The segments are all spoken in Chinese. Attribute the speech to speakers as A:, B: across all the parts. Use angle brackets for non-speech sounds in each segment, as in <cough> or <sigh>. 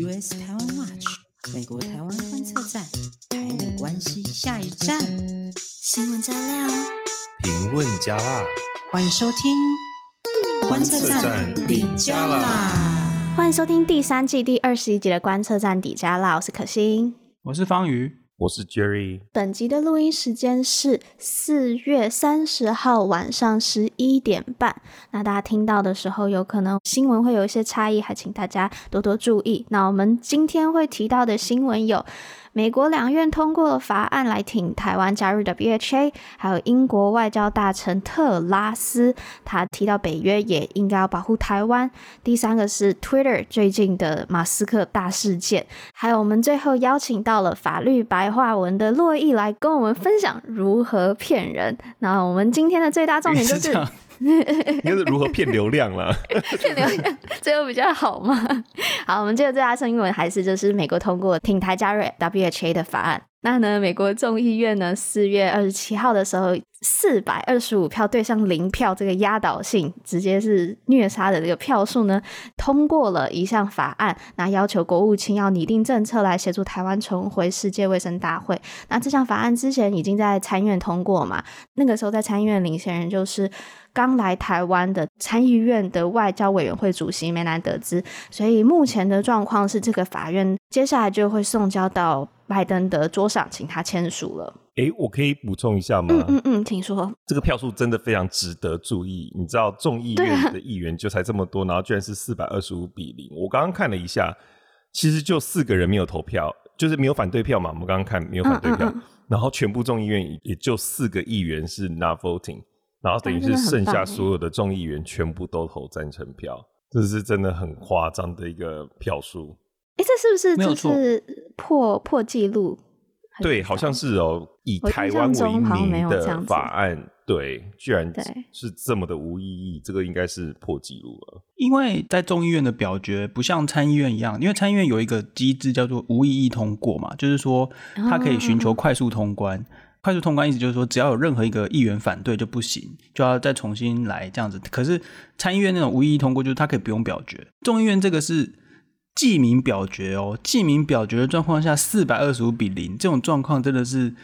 A: US 台湾 Watch 美国台湾观测站，台美关系下一站，新闻加料，
B: 评论加辣，
A: 欢迎收听观测站底加辣，
C: 欢迎收听第三季第二十一集的观测站底加辣，我是可心，
D: 我是方瑜。
B: 我是 Jerry。
C: 本集的录音时间是四月三十号晚上十一点半。那大家听到的时候，有可能新闻会有一些差异，还请大家多多注意。那我们今天会提到的新闻有。美国两院通过了法案来挺台湾加入 WHA，还有英国外交大臣特拉斯，他提到北约也应该要保护台湾。第三个是 Twitter 最近的马斯克大事件，还有我们最后邀请到了法律白话文的洛毅来跟我们分享如何骗人。那我们今天的最大重点就是。<laughs>
B: 应该是如何骗流量了？<laughs>
C: 骗流量，这个比较好吗？好，我们接着最大声英文还是就是美国通过挺台加入 WHA 的法案。那呢，美国众议院呢，四月二十七号的时候，四百二十五票对上零票，这个压倒性直接是虐杀的这个票数呢，通过了一项法案，那要求国务卿要拟定政策来协助台湾重回世界卫生大会。那这项法案之前已经在参院通过嘛？那个时候在参议院领衔人就是刚来台湾的参议院的外交委员会主席梅南德兹。所以目前的状况是，这个法院接下来就会送交到。拜登的桌上，请他签署了。
B: 哎、欸，我可以补充一下吗？
C: 嗯嗯嗯，请说。
B: 这个票数真的非常值得注意。你知道众议院的议员就才这么多，啊、然后居然是四百二十五比零。我刚刚看了一下，其实就四个人没有投票，就是没有反对票嘛。我们刚刚看没有反对票，嗯嗯嗯，然后全部众议院也就四个议员是 not voting，然后等于是剩下所有的众议员全部都投赞成票，这是真的很夸张的一个票数。
C: 哎，这是不是就是破破纪录？
B: 对，好像是哦。以台湾为名的法案，对，居然是这么的无意义，这个应该是破纪录了。
D: 因为在众议院的表决不像参议院一样，因为参议院有一个机制叫做无异议通过嘛，就是说它可以寻求快速通关。哦、快速通关意思就是说，只要有任何一个议员反对就不行，就要再重新来这样子。可是参议院那种无异议通过，就是他可以不用表决。众议院这个是。记名表决哦，记名表决的状况下，四百二十五比零，这种状况真的是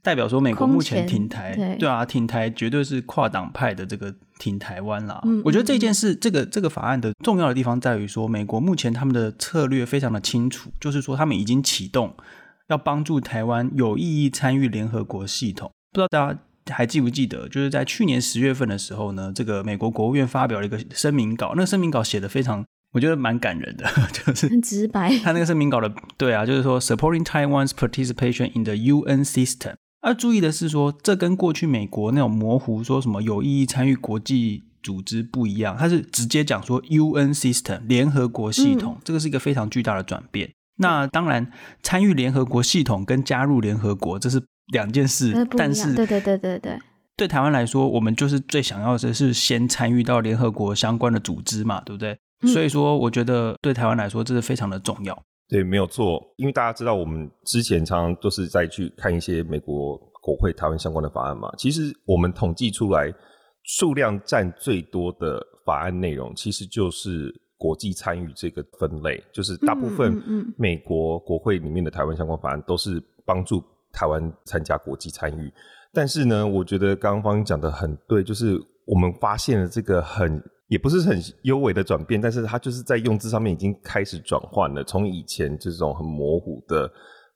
D: 代表说美国目前停台，对，对啊，停台绝对是跨党派的这个停台湾啦。嗯，我觉得这件事，这个这个法案的重要的地方在于说，美国目前他们的策略非常的清楚，就是说他们已经启动要帮助台湾有意义参与联合国系统。不知道大家还记不记得，就是在去年十月份的时候呢，这个美国国务院发表了一个声明稿，那个声明稿写得非常。我觉得蛮感人的，<laughs> 就是
C: 很直白。
D: 他那个声明稿的，对啊，就是说 supporting Taiwan's participation in the UN system。要注意的是说，这跟过去美国那种模糊说什么有意义参与国际组织不一样，他是直接讲说 UN system 联合国系统，这个是一个非常巨大的转变。那当然，参与联合国系统跟加入联合国这是两件事，但是
C: 对对对对对，
D: 对台湾来说，我们就是最想要的是先参与到联合国相关的组织嘛，对不对？所以说，我觉得对台湾来说，这是非常的重要。
B: 对，没有错。因为大家知道，我们之前常常都是在去看一些美国国会台湾相关的法案嘛。其实我们统计出来，数量占最多的法案内容，其实就是国际参与这个分类。就是大部分美国国会里面的台湾相关法案，都是帮助台湾参加国际参与。但是呢，我觉得刚刚方讲的很对，就是我们发现了这个很。也不是很幽微的转变，但是它就是在用字上面已经开始转换了。从以前这种很模糊的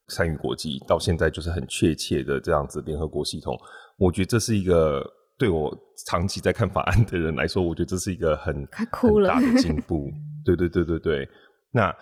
B: 参与国际，到现在就是很确切的这样子联合国系统。我觉得这是一个对我长期在看法案的人来说，我觉得这是一个很很大的进步。对对对对对。那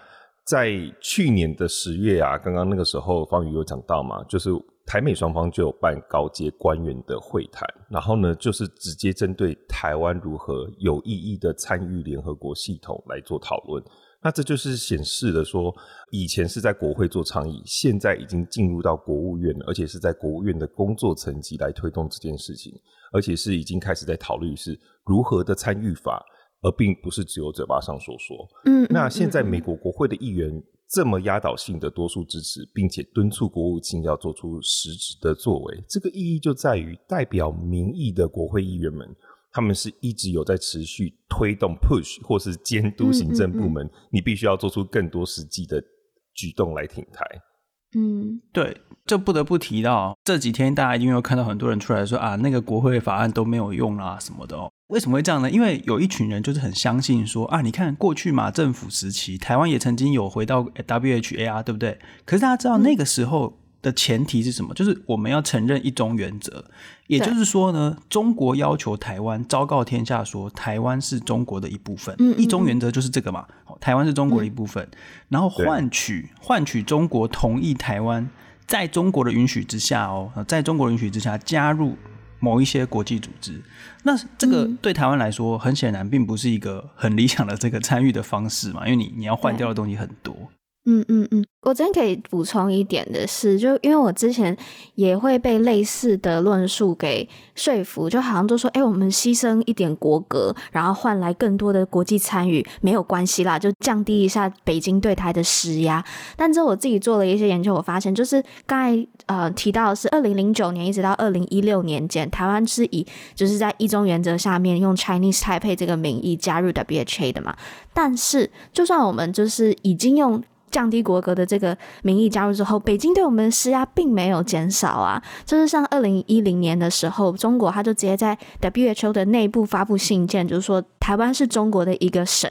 B: 在去年的十月啊，刚刚那个时候方宇有讲到嘛，就是。台美双方就有办高阶官员的会谈，然后呢，就是直接针对台湾如何有意义的参与联合国系统来做讨论。那这就是显示了说，以前是在国会做倡议，现在已经进入到国务院了，而且是在国务院的工作层级来推动这件事情，而且是已经开始在讨论是如何的参与法，而并不是只有嘴巴上说说。嗯，那现在美国国会的议员。这么压倒性的多数支持，并且敦促国务卿要做出实质的作为，这个意义就在于代表民意的国会议员们他们是一直有在持续推动 push 或是监督行政部门，嗯嗯嗯，你必须要做出更多实际的举动来挺台。
D: 嗯，对，这不得不提到这几天大家一定有看到很多人出来说啊，那个国会法案都没有用啦什么的哦。为什么会这样呢？因为有一群人就是很相信说啊，你看过去马政府时期，台湾也曾经有回到 WHA 啊，对不对？可是大家知道那个时候。的前提是什么？就是我们要承认一中原则，也就是说呢，中国要求台湾昭告天下说台湾是中国的一部分。嗯，一中原则就是这个嘛，台湾是中国的一部分，然后换取换取中国同意台湾在中国的允许之下哦，在中国的允许之下加入某一些国际组织。那这个对台湾来说，很显然并不是一个很理想的这个参与的方式嘛，因为你你要换掉的东西很多。
C: 嗯嗯嗯，我真可以补充一点的是，就因为我之前也会被类似的论述给说服，就好像都说，哎，我们牺牲一点国格，然后换来更多的国际参与，没有关系啦，就降低一下北京对台的施压。但之后我自己做了一些研究，我发现就是刚才呃提到的是，二零零九年一直到二零一六年间，台湾是以就是在一中原则下面用 Chinese Taipei 这个名义加入 WHA 的嘛。但是就算我们就是已经用降低国格的这个名义加入之后，北京对我们的施压并没有减少啊。就是像二零一零年的时候，中国他就直接在 WHO 的内部发布信件，就是说台湾是中国的一个省。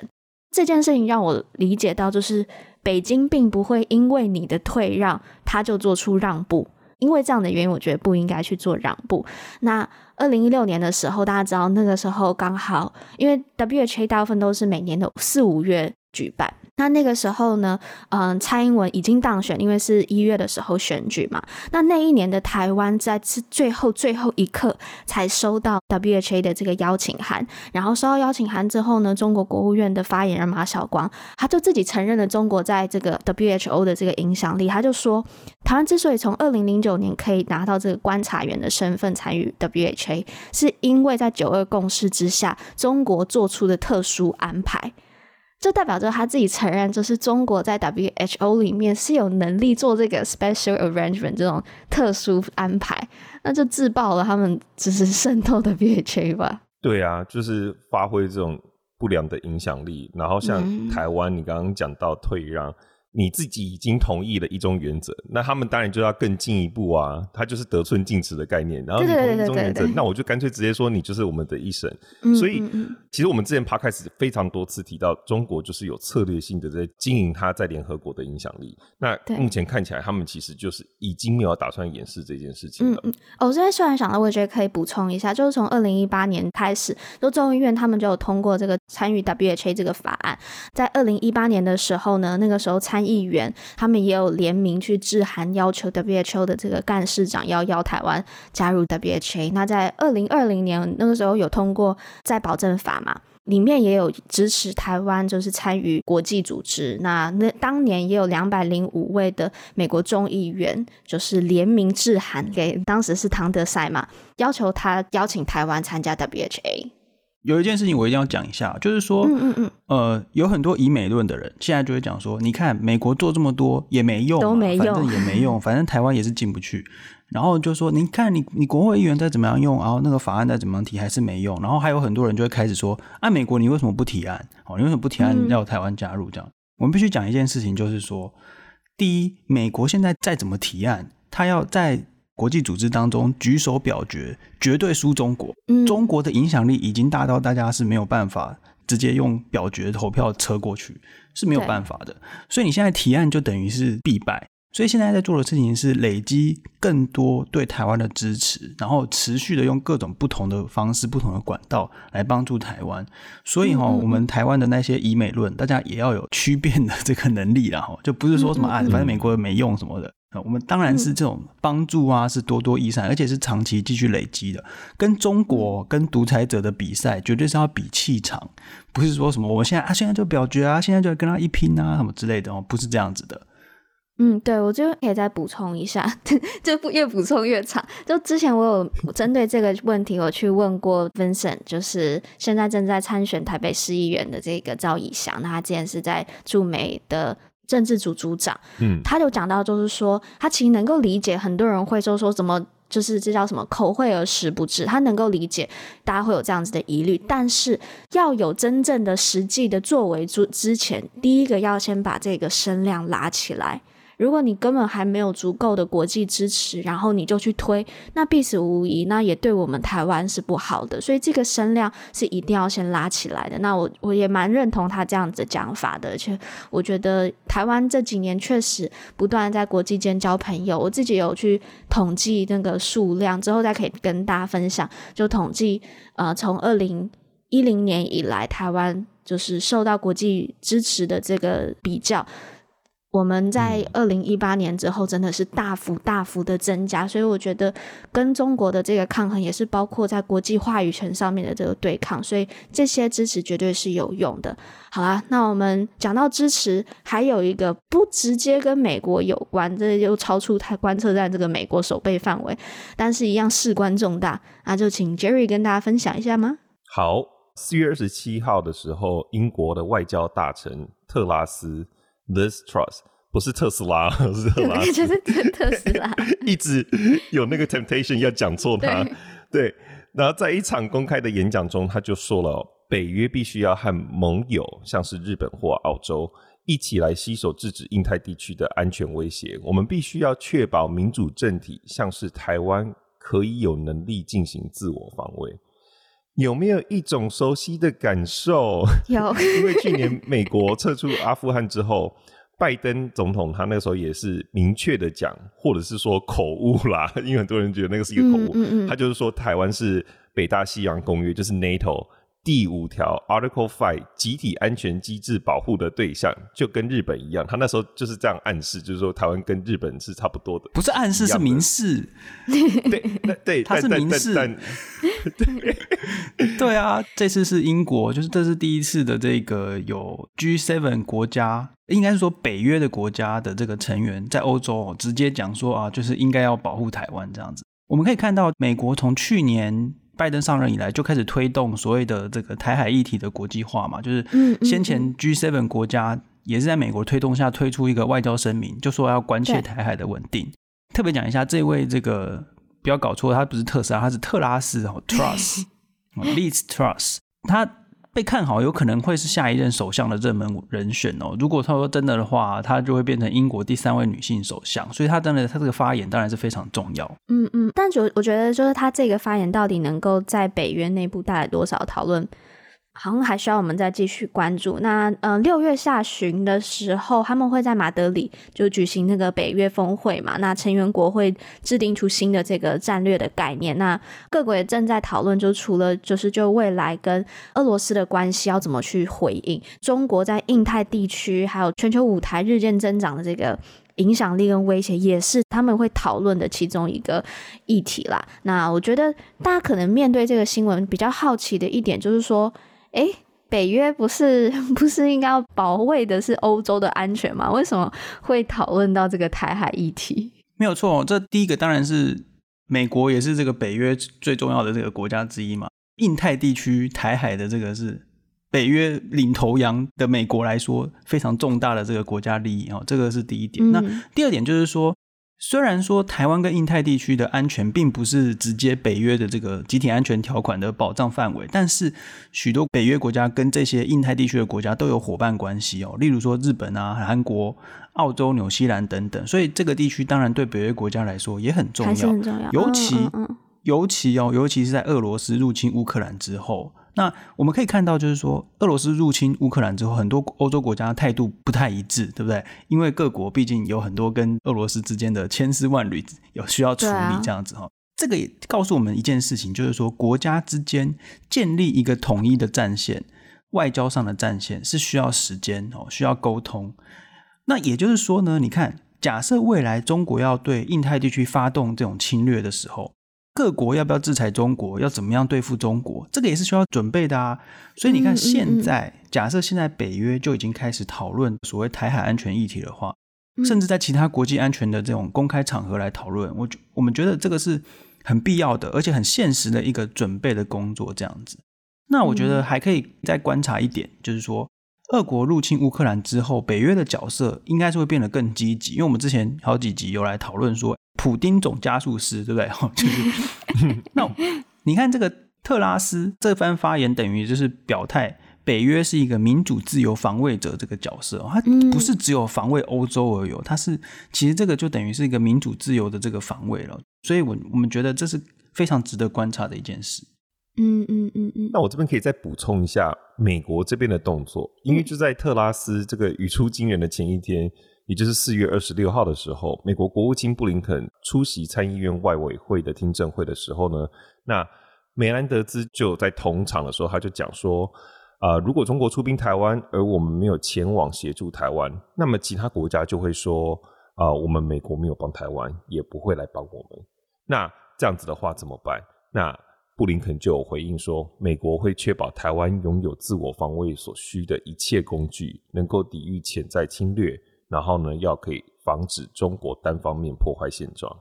C: 这件事情让我理解到，就是北京并不会因为你的退让，他就做出让步。因为这样的原因，我觉得不应该去做让步。那二零一六年的时候，大家知道那个时候刚好，因为 WHO 大部分都是每年的四五月举办。那那个时候呢，嗯，蔡英文已经当选，因为是一月的时候选举嘛。那那一年的台湾在是最后最后一刻才收到 WHA 的这个邀请函，然后收到邀请函之后呢，中国国务院的发言人马晓光他就自己承认了中国在这个 WHO 的这个影响力，他就说，台湾之所以从二零零九年可以拿到这个观察员的身份参与 WHA，是因为在九二共识之下，中国做出的特殊安排。这代表着他自己承认，就是中国在 WHO 里面是有能力做这个 special arrangement 这种特殊安排，那就自爆了他们只是渗透的 VHA 吧？
B: 对啊，就是发挥这种不良的影响力，然后像台湾，你刚刚讲到退让。嗯你自己已经同意了一中原则，那他们当然就要更进一步啊，他就是得寸进尺的概念。然后你同意一中原则，那我就干脆直接说你就是我们的一审。嗯、所以，其实我们之前 Podcast 非常多次提到，中国就是有策略性的在经营它在联合国的影响力。那目前看起来，他们其实就是已经没有打算掩饰这件事情了。嗯嗯。
C: 哦，我这边突然想到，我也觉得可以补充一下，就是从二零一八年开始，就众议院他们就有通过这个参与 WHA 这个法案。在二零一八年的时候呢，那个时候参议员他们也有联名去致函，要求 WHO 的这个干事长要邀台湾加入 WHA。那在二零二零年那个时候有通过再保证法嘛，里面也有支持台湾就是参与国际组织。那那当年也有两百零五位的美国众议员就是联名致函给当时是唐德赛嘛，要求他邀请台湾参加 WHA。
D: 有一件事情我一定要讲一下，就是说，嗯嗯嗯，呃，有很多以美论的人现在就会讲说，你看美国做这么多也没用，
C: 都没用，
D: 反正也没用，<laughs> 反正台湾也是进不去。然后就说，你看你你国会议员再怎么样用，然后那个法案再怎么样提还是没用。然后还有很多人就会开始说，啊，美国你为什么不提案？哦，你为什么不提案要台湾加入？这样，我们必须讲一件事情，就是说，第一，美国现在再怎么提案，他要在。国际组织当中举手表决，绝对输中国。中国的影响力已经大到大家是没有办法直接用表决投票车过去，是没有办法的。所以你现在提案就等于是必败。所以现在在做的事情是累积更多对台湾的支持，然后持续的用各种不同的方式、不同的管道来帮助台湾。所以哈，我们台湾的那些以美论，大家也要有区辨的这个能力，啦哈就不是说什么啊，反正美国没用什么的。我们当然是这种帮助啊，是多多益善，而且是长期继续累积的。跟中国跟独裁者的比赛，绝对是要比气场，不是说什么我们现在啊，现在就表决啊，现在就跟他一拼啊，什么之类的哦，不是这样子的。
C: 嗯，对，我就可以再补充一下，<laughs> 就不越补充越长。就之前我有针对这个问题，我去问过 Vincent，就是现在正在参选台北市议员的这个赵以翔，那他之前是在驻美的。政治组组长，嗯，他就讲到，就是说，他其实能够理解很多人会说说怎么就是这叫什么口惠而实不至，他能够理解大家会有这样子的疑虑，但是要有真正的实际的作为之之前，第一个要先把这个声量拉起来。如果你根本还没有足够的国际支持，然后你就去推，那必死无疑，那也对我们台湾是不好的。所以这个声量是一定要先拉起来的。那我我也蛮认同他这样子讲法的，而且我觉得台湾这几年确实不断在国际间交朋友。我自己有去统计那个数量，之后再可以跟大家分享。就统计，呃，从二零一零年以来，台湾就是受到国际支持的这个比较。我们在二零一八年之后真的是大幅大幅的增加，所以我觉得跟中国的这个抗衡也是包括在国际话语权上面的这个对抗，所以这些支持绝对是有用的。好啦，那我们讲到支持，还有一个不直接跟美国有关，这又超出他观测站这个美国守备范围，但是一样事关重大，那就请 Jerry 跟大家分享一下吗？
B: 好，四月二十七号的时候，英国的外交大臣特拉斯。Liz Truss 不是特斯拉，<laughs> 是特拉斯，
C: 就是特斯拉，<laughs>
B: 一直有那个 temptation 要讲错它。对，然后在一场公开的演讲中，他就说了，北约必须要和盟友，像是日本或澳洲，一起来携手制止印太地区的安全威胁。我们必须要确保民主政体，像是台湾，可以有能力进行自我防卫。有没有一种熟悉的感受？
C: 有，<laughs>
B: 因为去年美国撤出阿富汗之后，拜登总统他那个时候也是明确的讲，或者是说口误啦，<laughs> 因为很多人觉得那个是一个口误。嗯嗯嗯，他就是说台湾是北大西洋公约，就是 NATO。第五条 Article Five 集体安全机制保护的对象，就跟日本一样。他那时候就是这样暗示，就是说台湾跟日本是差不多的。
D: 不是暗示，是明示。
B: 对对，<laughs>
D: 他是明示。<laughs> 对 <laughs> 对啊，这次是英国，就是这是第一次的这个有 G7 国家，应该是说北约的国家的这个成员在欧洲直接讲说啊，就是应该要保护台湾这样子。我们可以看到，美国从去年。拜登上任以来就开始推动所谓的这个台海议题的国际化嘛，就是先前 G7 国家也是在美国推动下推出一个外交声明，就说要关切台海的稳定。特别讲一下，这位这个不要搞错，他不是特斯拉，他是特拉斯哦，Truss，Liz Truss，<laughs> 他。被看好，有可能会是下一任首相的热门人选哦。如果他说真的的话，他就会变成英国第三位女性首相。所以，他真的，他这个发言当然是非常重要。
C: 嗯嗯，但就我觉得，就是他这个发言到底能够在北约内部带来多少讨论？好像还需要我们再继续关注。那呃，六月下旬的时候，他们会在马德里就举行那个北约峰会嘛。那成员国会制定出新的这个战略的概念。那各国也正在讨论，就除了就是就未来跟俄罗斯的关系要怎么去回应，中国在印太地区还有全球舞台日渐增长的这个影响力跟威胁，也是他们会讨论的其中一个议题啦。那我觉得大家可能面对这个新闻比较好奇的一点，就是说。哎，北约不是 <laughs> 不是应该要保卫的是欧洲的安全吗？为什么会讨论到这个台海议题？
D: 没有错，这第一个当然是美国，也是这个北约最重要的这个国家之一嘛。印太地区台海的这个是北约领头羊的美国来说非常重大的这个国家利益哦，这个是第一点。嗯、那第二点就是说。虽然说台湾跟印太地区的安全并不是直接北约的这个集体安全条款的保障范围，但是许多北约国家跟这些印太地区的国家都有伙伴关系哦，例如说日本啊、韩国、澳洲、纽西兰等等，所以这个地区当然对北约国家来说也很重要，
C: 很重要。
D: 尤其
C: 嗯嗯嗯
D: 尤其哦，尤其是在俄罗斯入侵乌克兰之后。那我们可以看到，就是说，俄罗斯入侵乌克兰之后，很多欧洲国家态度不太一致，对不对？因为各国毕竟有很多跟俄罗斯之间的千丝万缕有需要处理，这样子哈。这个也告诉我们一件事情，就是说，国家之间建立一个统一的战线，外交上的战线是需要时间哦，需要沟通。那也就是说呢，你看，假设未来中国要对印太地区发动这种侵略的时候。各国要不要制裁中国？要怎么样对付中国？这个也是需要准备的啊。所以你看，现在假设现在北约就已经开始讨论所谓台海安全议题的话，甚至在其他国际安全的这种公开场合来讨论，我我们觉得这个是很必要的，而且很现实的一个准备的工作。这样子，那我觉得还可以再观察一点，就是说，俄国入侵乌克兰之后，北约的角色应该是会变得更积极，因为我们之前好几集有来讨论说。普丁总加速师，对不对？<laughs> 就是 <laughs> 那你看这个特拉斯这番发言，等于就是表态。北约是一个民主自由防卫者这个角色，它不是只有防卫欧洲而有，它是其实这个就等于是一个民主自由的这个防卫了。所以，我我们觉得这是非常值得观察的一件事。
C: 嗯嗯嗯嗯。
B: 那我这边可以再补充一下美国这边的动作，因为就在特拉斯这个语出惊人的前一天，也就是四月二十六号的时候，美国国务卿布林肯出席参议院外委会的听证会的时候呢，那梅兰德兹就在同场的时候，他就讲说。啊、如果中国出兵台湾，而我们没有前往协助台湾，那么其他国家就会说，啊、我们美国没有帮台湾，也不会来帮我们。那这样子的话怎么办？那布林肯就有回应说，美国会确保台湾拥有自我防卫所需的一切工具，能够抵御潜在侵略，然后呢，要可以防止中国单方面破坏现状。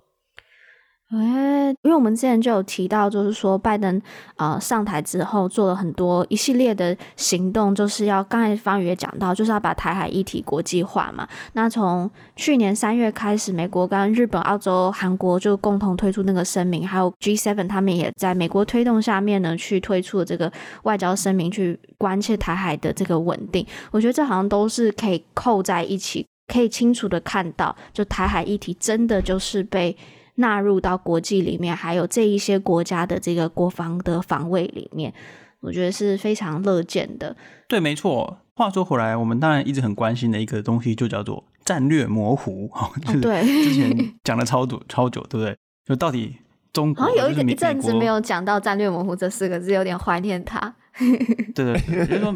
C: 哎，因为我们之前就有提到，就是说拜登呃上台之后做了很多一系列的行动，就是要刚才方宇也讲到，就是要把台海议题国际化嘛。那从去年三月开始，美国跟日本、澳洲、韩国就共同推出那个声明，还有 G7 他们也在美国推动下面呢，去推出了这个外交声明，去关切台海的这个稳定。我觉得这好像都是可以扣在一起，可以清楚的看到，就台海议题真的就是被。纳入到国际里面，还有这一些国家的这个国防的防卫里面，我觉得是非常乐见的。
D: 对，没错。话说回来，我们当然一直很关心的一个东西，就叫做战略模糊。<laughs> 就是、对，之前讲了超久 <laughs> 超久，对不对？就到底中国好
C: 像有一个一阵子没有讲到战略模糊这四个字，有点怀念它。<laughs>
D: 对对，就是说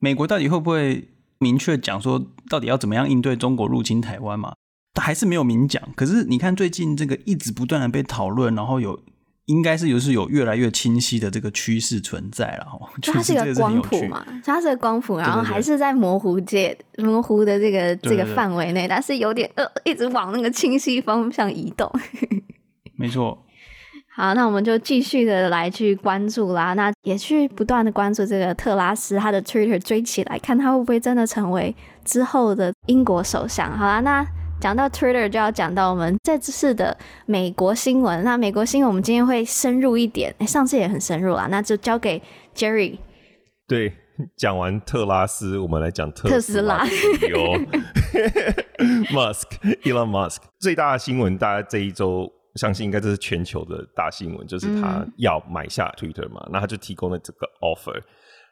D: 美国到底会不会明确讲说，到底要怎么样应对中国入侵台湾嘛？还是没有明讲，可是你看最近这个一直不断的被讨论，然后有应该是有是有越来越清晰的这个趋势存在了哈。<laughs>
C: 它是一个光谱嘛，它是个光谱，然后还是在模糊界模糊的这个这个范围内，但是有点呃一直往那个清晰方向移动。<laughs>
D: 没错。
C: 好，那我们就继续的来去关注啦，那也去不断的关注这个特拉斯他的 Twitter 追起来，看他会不会真的成为之后的英国首相。好啦，那。讲到 Twitter，就要讲到我们这次的美国新闻。那美国新闻，我们今天会深入一点。哎，上次也很深入啦，那就交给 Jerry。
B: 对，讲完特拉斯，我们来讲特斯拉。有 <laughs> Musk，Elon Musk 最大的新闻，大家这一周相信应该这是全球的大新闻，就是他要买下 Twitter 嘛。嗯、那他就提供了这个 offer。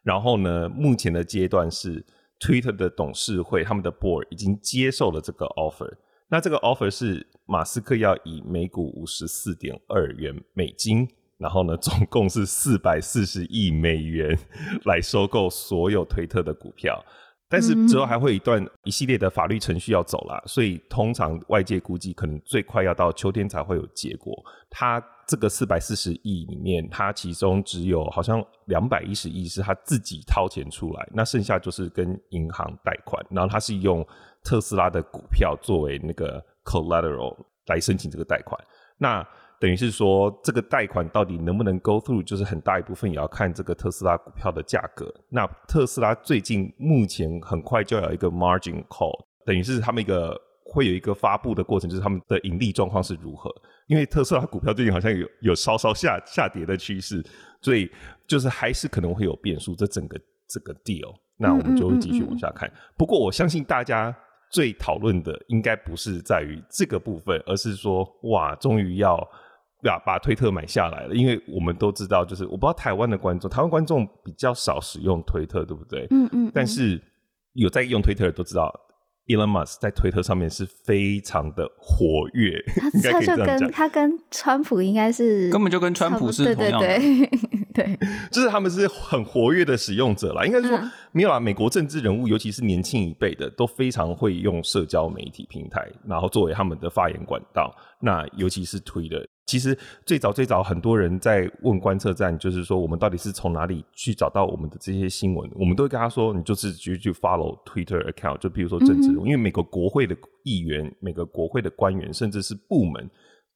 B: 然后呢，目前的阶段是。Twitter 的董事会，他们的 board 已经接受了这个 offer。那这个 offer 是马斯克要以每股五十四点二元美金，然后呢，总共是四百四十亿美元来收购所有推特的股票。但是之后还会有一段一系列的法律程序要走啦，所以通常外界估计可能最快要到秋天才会有结果。他这个四百四十亿里面，他其中只有好像两百一十亿是他自己掏钱出来，那剩下就是跟银行贷款，然后他是用特斯拉的股票作为那个 collateral 来申请这个贷款。那等于是说，这个贷款到底能不能 go through，就是很大一部分也要看这个特斯拉股票的价格。那特斯拉最近目前很快就有一个 margin call，等于是他们一个会有一个发布的过程，就是他们的盈利状况是如何。因为特斯拉股票最近好像有有稍稍下下跌的趋势，所以就是还是可能会有变数。这整个这个 deal，那我们就会继续往下看。不过我相信大家。最讨论的应该不是在于这个部分，而是说，哇，终于要把把推特买下来了。因为我们都知道，就是我不知道台湾的观众，台湾观众比较少使用推特，对不对？嗯嗯。但是有在用推特的都知道，Elon Musk 在推特上面是非常的活跃。他 <laughs> 他就
C: 跟他跟川普应该是
D: 根本就跟川普是同样的。
C: 对对对。对，<laughs>
B: 就是他们是很活跃的使用者啦。应该说，没有啦，美国政治人物，尤其是年轻一辈的，都非常会用社交媒体平台，然后作为他们的发言管道。那尤其是 Twitter，其实最早最早很多人在问观测站，就是说我们到底是从哪里去找到我们的这些新闻？我们都会跟他说，你就是直接去 follow Twitter account。就比如说政治因为每个国会的议员、每个国会的官员，甚至是部门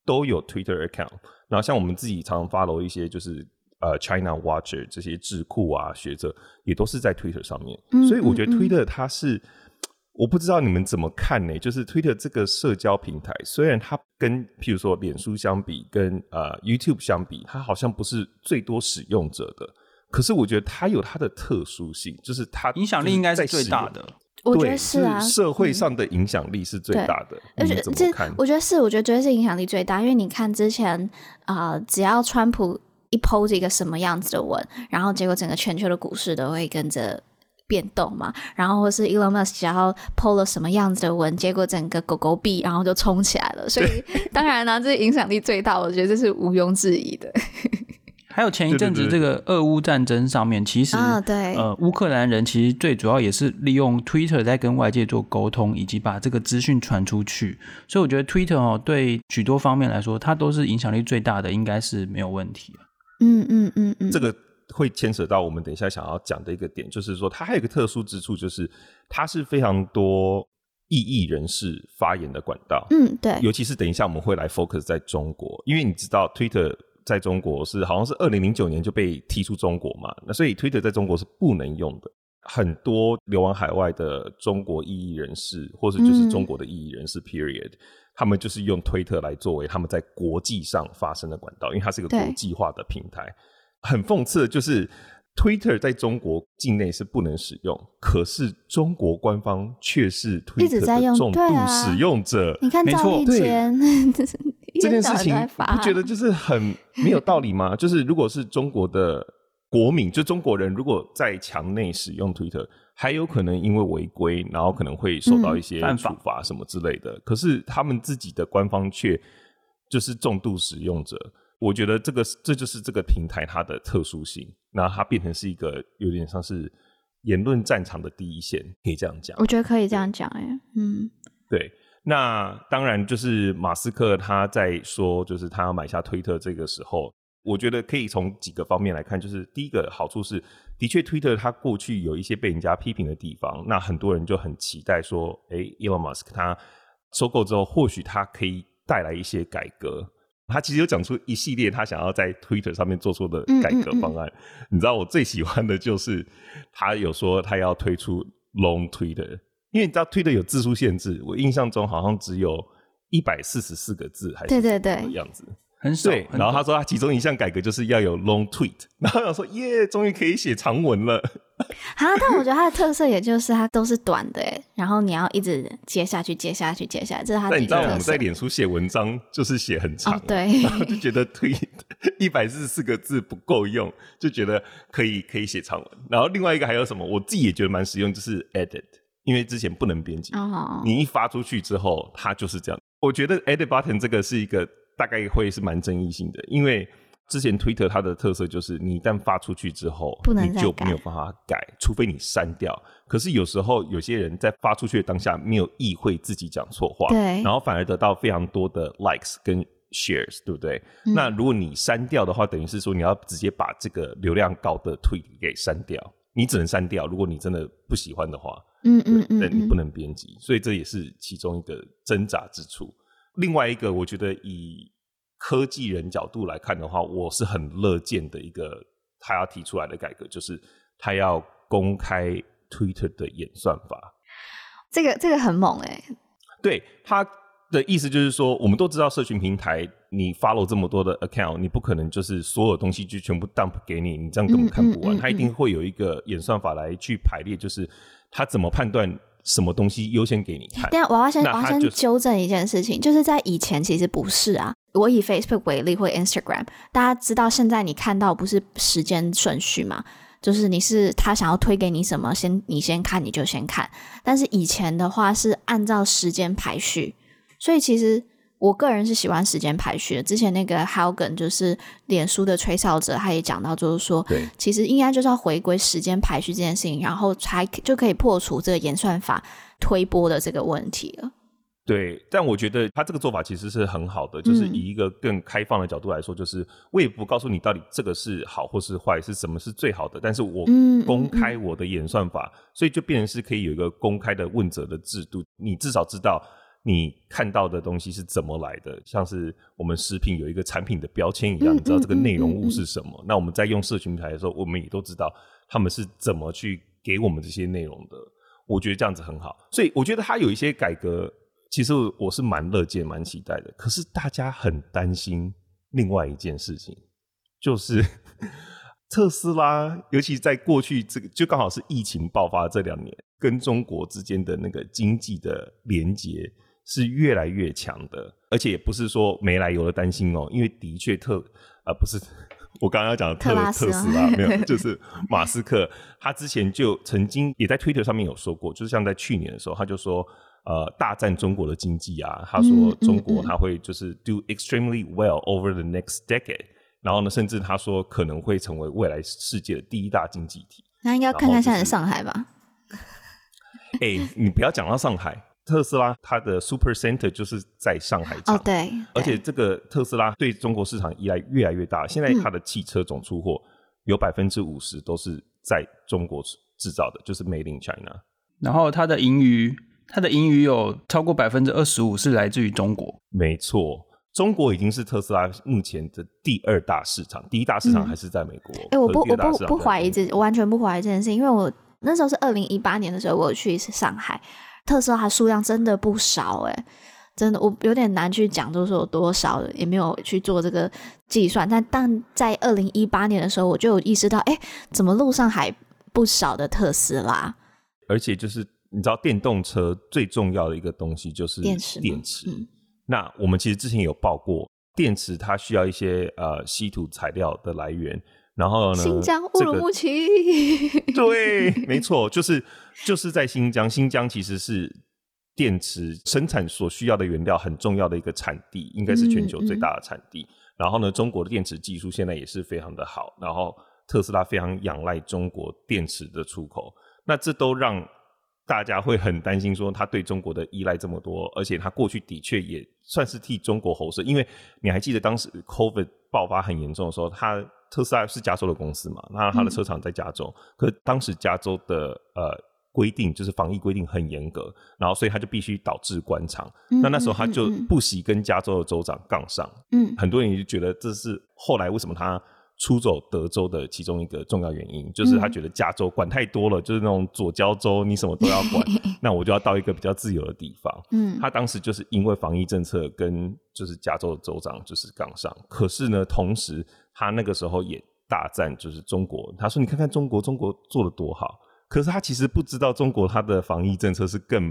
B: 都有 Twitter account。然后像我们自己常常 follow 一些，就是。呃，China Watcher 这些智库啊，学者也都是在 Twitter 上面，嗯、所以我觉得 Twitter 它是我不知道你们怎么看呢？就是 Twitter 这个社交平台，虽然它跟譬如说脸书相比，跟呃 YouTube 相比，它好像不是最多使用者的，可是我觉得它有它的特殊性，就是它
D: 影响力应该是最大的。
C: 我觉得是啊，
B: 是社会上的影响力是最大的。
C: 而且这我觉得是，我觉得绝对是影响力最大，因为你看之前啊、呃，只要川普一 post 一个什么样子的文，然后结果整个全球的股市都会跟着变动嘛。然后或是 Elon Musk 只要 post 了什么样子的文，结果整个狗狗币然后就冲起来了。所以当然呢，这影响力最大，我觉得这是毋庸置疑的。
D: 还有前一阵子这个俄乌战争上面，其实
C: 啊，对，
D: 呃，乌克兰人其实最主要也是利用 Twitter 在跟外界做沟通，以及把这个资讯传出去。所以我觉得 Twitter 哦，对许多方面来说，它都是影响力最大的，应该是没有问题。
C: 嗯嗯嗯嗯，
B: 这个会牵扯到我们等一下想要讲的一个点，就是说它还有一个特殊之处，就是它是非常多异议人士发言的管道。
C: 嗯，对，
B: 尤其是等一下我们会来 focus 在中国，因为你知道 Twitter。在中国是好像是二零零九年就被踢出中国嘛，那所以 Twitter 在中国是不能用的。很多流亡海外的中国异议人士，或是就是中国的异议人士，period，、嗯、他们就是用推特来作为他们在国际上发声的管道，因为它是一个国际化的平台。很讽刺的就是，Twitter 在中国境内是不能使用，可是中国官方却是 Twitter 的重度使用者。
C: 你看，没错，对。
B: 这件事情不觉得就是很没有道理吗？<laughs> 就是如果是中国的国民，就中国人，如果在墙内使用 Twitter，还有可能因为违规，然后可能会受到一些处罚什么之类的。可是他们自己的官方却就是重度使用者。我觉得这个这就是这个平台它的特殊性，那它变成是一个有点像是言论战场的第一线，可以这样讲。
C: 我觉得可以这样讲，哎，嗯，
B: 对。那当然，就是马斯克他在说，就是他要买下推特这个时候，我觉得可以从几个方面来看。就是第一个好处是，的确推特它过去有一些被人家批评的地方，那很多人就很期待说，哎，Elon Musk 他收购之后，或许他可以带来一些改革。他其实有讲出一系列他想要在推特上面做出的改革方案。嗯嗯嗯。你知道我最喜欢的就是他有说他要推出 Long Twitter。因为你知道 Twitter 有字数限制，我印象中好像只有一百四十四个字，还是什么样子，
D: 很少。对，
B: 然后他说他其中一项改革就是要有 long tweet，<laughs> 然后我说耶，终于可以写长文了。
C: 啊，但我觉得它的特色也就是它都是短的，哎，然后你要一直接下去，接下去，接下来，这是它的特色。但你知道我们在
B: 脸书写文章就是写很长，哦，
C: 对，
B: 然 <laughs> 后就觉得推 <laughs> 一百四十四个字不够用，就觉得可以可以写长文。然后另外一个还有什么？我自己也觉得蛮实用，就是 edit。因为之前不能编辑，oh. 你一发出去之后，它就是这样。我觉得 edit button 这个是一个大概会是蛮争议性的，因为之前 Twitter 它的特色就是，你一旦发出去之后，你就没有办法改，除非你删掉。可是有时候有些人在发出去的当下没有意会自己讲错话，
C: 对，
B: 然后反而得到非常多的 likes 跟 shares，对不对？嗯、那如果你删掉的话，等于是说你要直接把这个流量高的 tweet 给删掉，你只能删掉。如果你真的不喜欢的话。
C: 嗯嗯嗯，
B: 但你不能编辑，所以这也是其中一个挣扎之处。另外一个，我觉得以科技人角度来看的话，我是很乐见的一个他要提出来的改革，就是他要公开 Twitter 的演算法。
C: 这个这个很猛哎、欸。
B: 对，他的意思就是说，我们都知道社群平台，你 follow 这么多的 account，你不可能就是所有东西就全部 dump 给你，你这样根本看不完。他、嗯嗯嗯嗯、一定会有一个演算法来去排列，就是。他怎么判断什么东西优先给你看？
C: 对啊，我要先我要先纠正一件事情，就是在以前其实不是啊。我以 Facebook 为例，或 Instagram，大家知道现在你看到不是时间顺序嘛？就是你是他想要推给你什么，先你先看你就先看。但是以前的话是按照时间排序，所以其实。我个人是喜欢时间排序的。之前那个 Haugen 就是脸书的吹哨者，他也讲到，就是说，其实应该就是要回归时间排序这件事情，然后才就可以破除这个演算法推波的这个问题了。
B: 对，但我觉得他这个做法其实是很好的，就是以一个更开放的角度来说，就是我也不告诉你到底这个是好或是坏，是什么是最好的，但是我公开我的演算法，所以就变成是可以有一个公开的问责的制度，你至少知道。你看到的东西是怎么来的？像是我们食品有一个产品的标签一样，你知道这个内容物是什么？那我们在用社群平台的时候，我们也都知道他们是怎么去给我们这些内容的。我觉得这样子很好。所以我觉得他有一些改革，其实我是蛮乐见、蛮期待的。可是大家很担心另外一件事情，就是 <laughs> 特斯拉，尤其在过去这个就刚好是疫情爆发这两年，跟中国之间的那个经济的连接是越来越强的，而且也不是说没来由的担心哦，因为的确特啊、呃、不是。我刚刚要讲的特特斯拉没有，<laughs> 就是马斯克，他之前就曾经也在推特上面有说过，就是像在去年的时候，他就说，呃，大战中国的经济啊，他说中国他会就是 do extremely well over the next decade，然后呢，甚至他说可能会成为未来世界的第一大经济体。
C: 那应该要看看现在的上海吧？
B: 哎、欸，你不要讲到上海。特斯拉它的 Super Center 就是在上海厂，
C: 哦，对，
B: 而且这个特斯拉对中国市场依赖越来越大。现在它的汽车总出货有百分之五十都是在中国制造的，就是 Made in China。
D: 然后它的盈余，它的盈余有超过百分之二十五是来自于中国。
B: 没错，中国已经是特斯拉目前的第二大市场，第一大市场还是在美国。哎、
C: 嗯欸，我不，我不不怀疑这，我完全不怀疑这件事，因为我那时候是二零一八年的时候，我有去上海。特斯拉数量真的不少哎，真的我有点难去讲，就是有多少，也没有去做这个计算。但但在二零一八年的时候，我就有意识到，哎，怎么路上还不少的特斯拉？
B: 而且就是你知道，电动车最重要的一个东西就是电池。电池。嗯。那我们其实之前有报过，电池它需要一些呃稀土材料的来源。然后呢？
C: 新疆乌鲁木齐、
B: 这个，对，没错，就是就是在新疆。新疆其实是电池生产所需要的原料很重要的一个产地，应该是全球最大的产地。嗯嗯、然后呢，中国的电池技术现在也是非常的好。然后特斯拉非常仰赖中国电池的出口，那这都让大家会很担心，说他对中国的依赖这么多，而且他过去的确也算是替中国喉舌。因为你还记得当时 COVID 爆发很严重的时候，他。特斯拉是加州的公司嘛，那他的车厂在加州，嗯、可是当时加州的呃规定就是防疫规定很严格，然后所以他就必须导致关厂。嗯、那那时候他就不惜跟加州的州长杠上。嗯，很多人就觉得这是后来为什么他出走德州的其中一个重要原因，就是他觉得加州管太多了，就是那种左交州，你什么都要管，<laughs> 那我就要到一个比较自由的地方。嗯，他当时就是因为防疫政策跟就是加州的州长就是杠上，可是呢，同时。他那个时候也大赞，就是中国。他说：“你看看中国，中国做的多好。”可是他其实不知道，中国他的防疫政策是更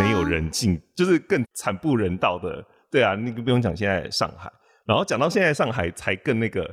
B: 没有人性，啊、就是更惨不人道的。对啊，那个不用讲，现在上海，然后讲到现在上海才更那个，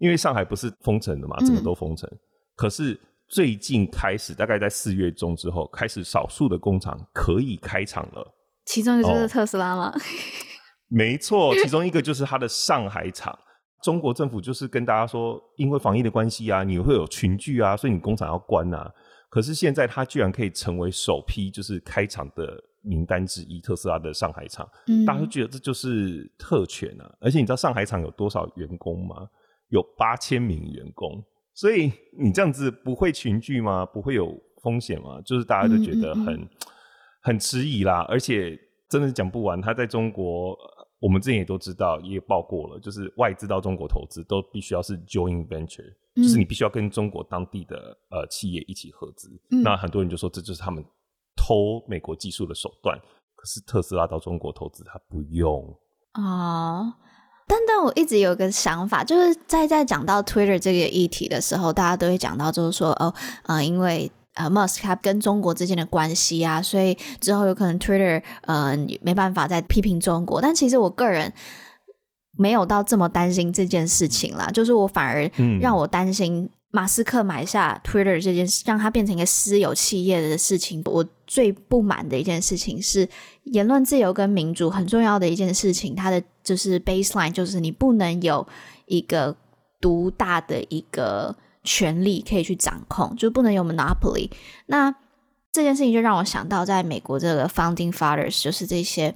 B: 因为上海不是封城的嘛，整个都封城。嗯、可是最近开始，大概在四月中之后，开始少数的工厂可以开厂了。
C: 其中一个就是特斯拉吗？哦、<laughs>
B: 没错，其中一个就是它的上海厂。中国政府就是跟大家说，因为防疫的关系啊，你会有群聚啊，所以你工厂要关啊。可是现在它居然可以成为首批就是开厂的名单之一，特斯拉的上海厂，嗯、大家都觉得这就是特权啊。而且你知道上海厂有多少员工吗？有八千名员工，所以你这样子不会群聚吗？不会有风险吗？就是大家都觉得很嗯嗯嗯很迟疑啦。而且真的讲不完，他在中国。我们之前也都知道，也报过了，就是外资到中国投资都必须要是 joint venture，、嗯、就是你必须要跟中国当地的呃企业一起合资。嗯、那很多人就说这就是他们偷美国技术的手段。可是特斯拉到中国投资，他不用
C: 哦。但但我一直有个想法，就是在在讲到 Twitter 这个议题的时候，大家都会讲到，就是说哦，呃，因为。呃，Musk 他跟中国之间的关系啊，所以之后有可能 Twitter 呃没办法再批评中国。但其实我个人没有到这么担心这件事情啦，就是我反而让我担心马斯克买下 Twitter 这件事，让它变成一个私有企业的事情。我最不满的一件事情是言论自由跟民主很重要的一件事情，它的就是 baseline 就是你不能有一个独大的一个。权力可以去掌控，就不能有 monopoly。那这件事情就让我想到，在美国这个 founding fathers，就是这些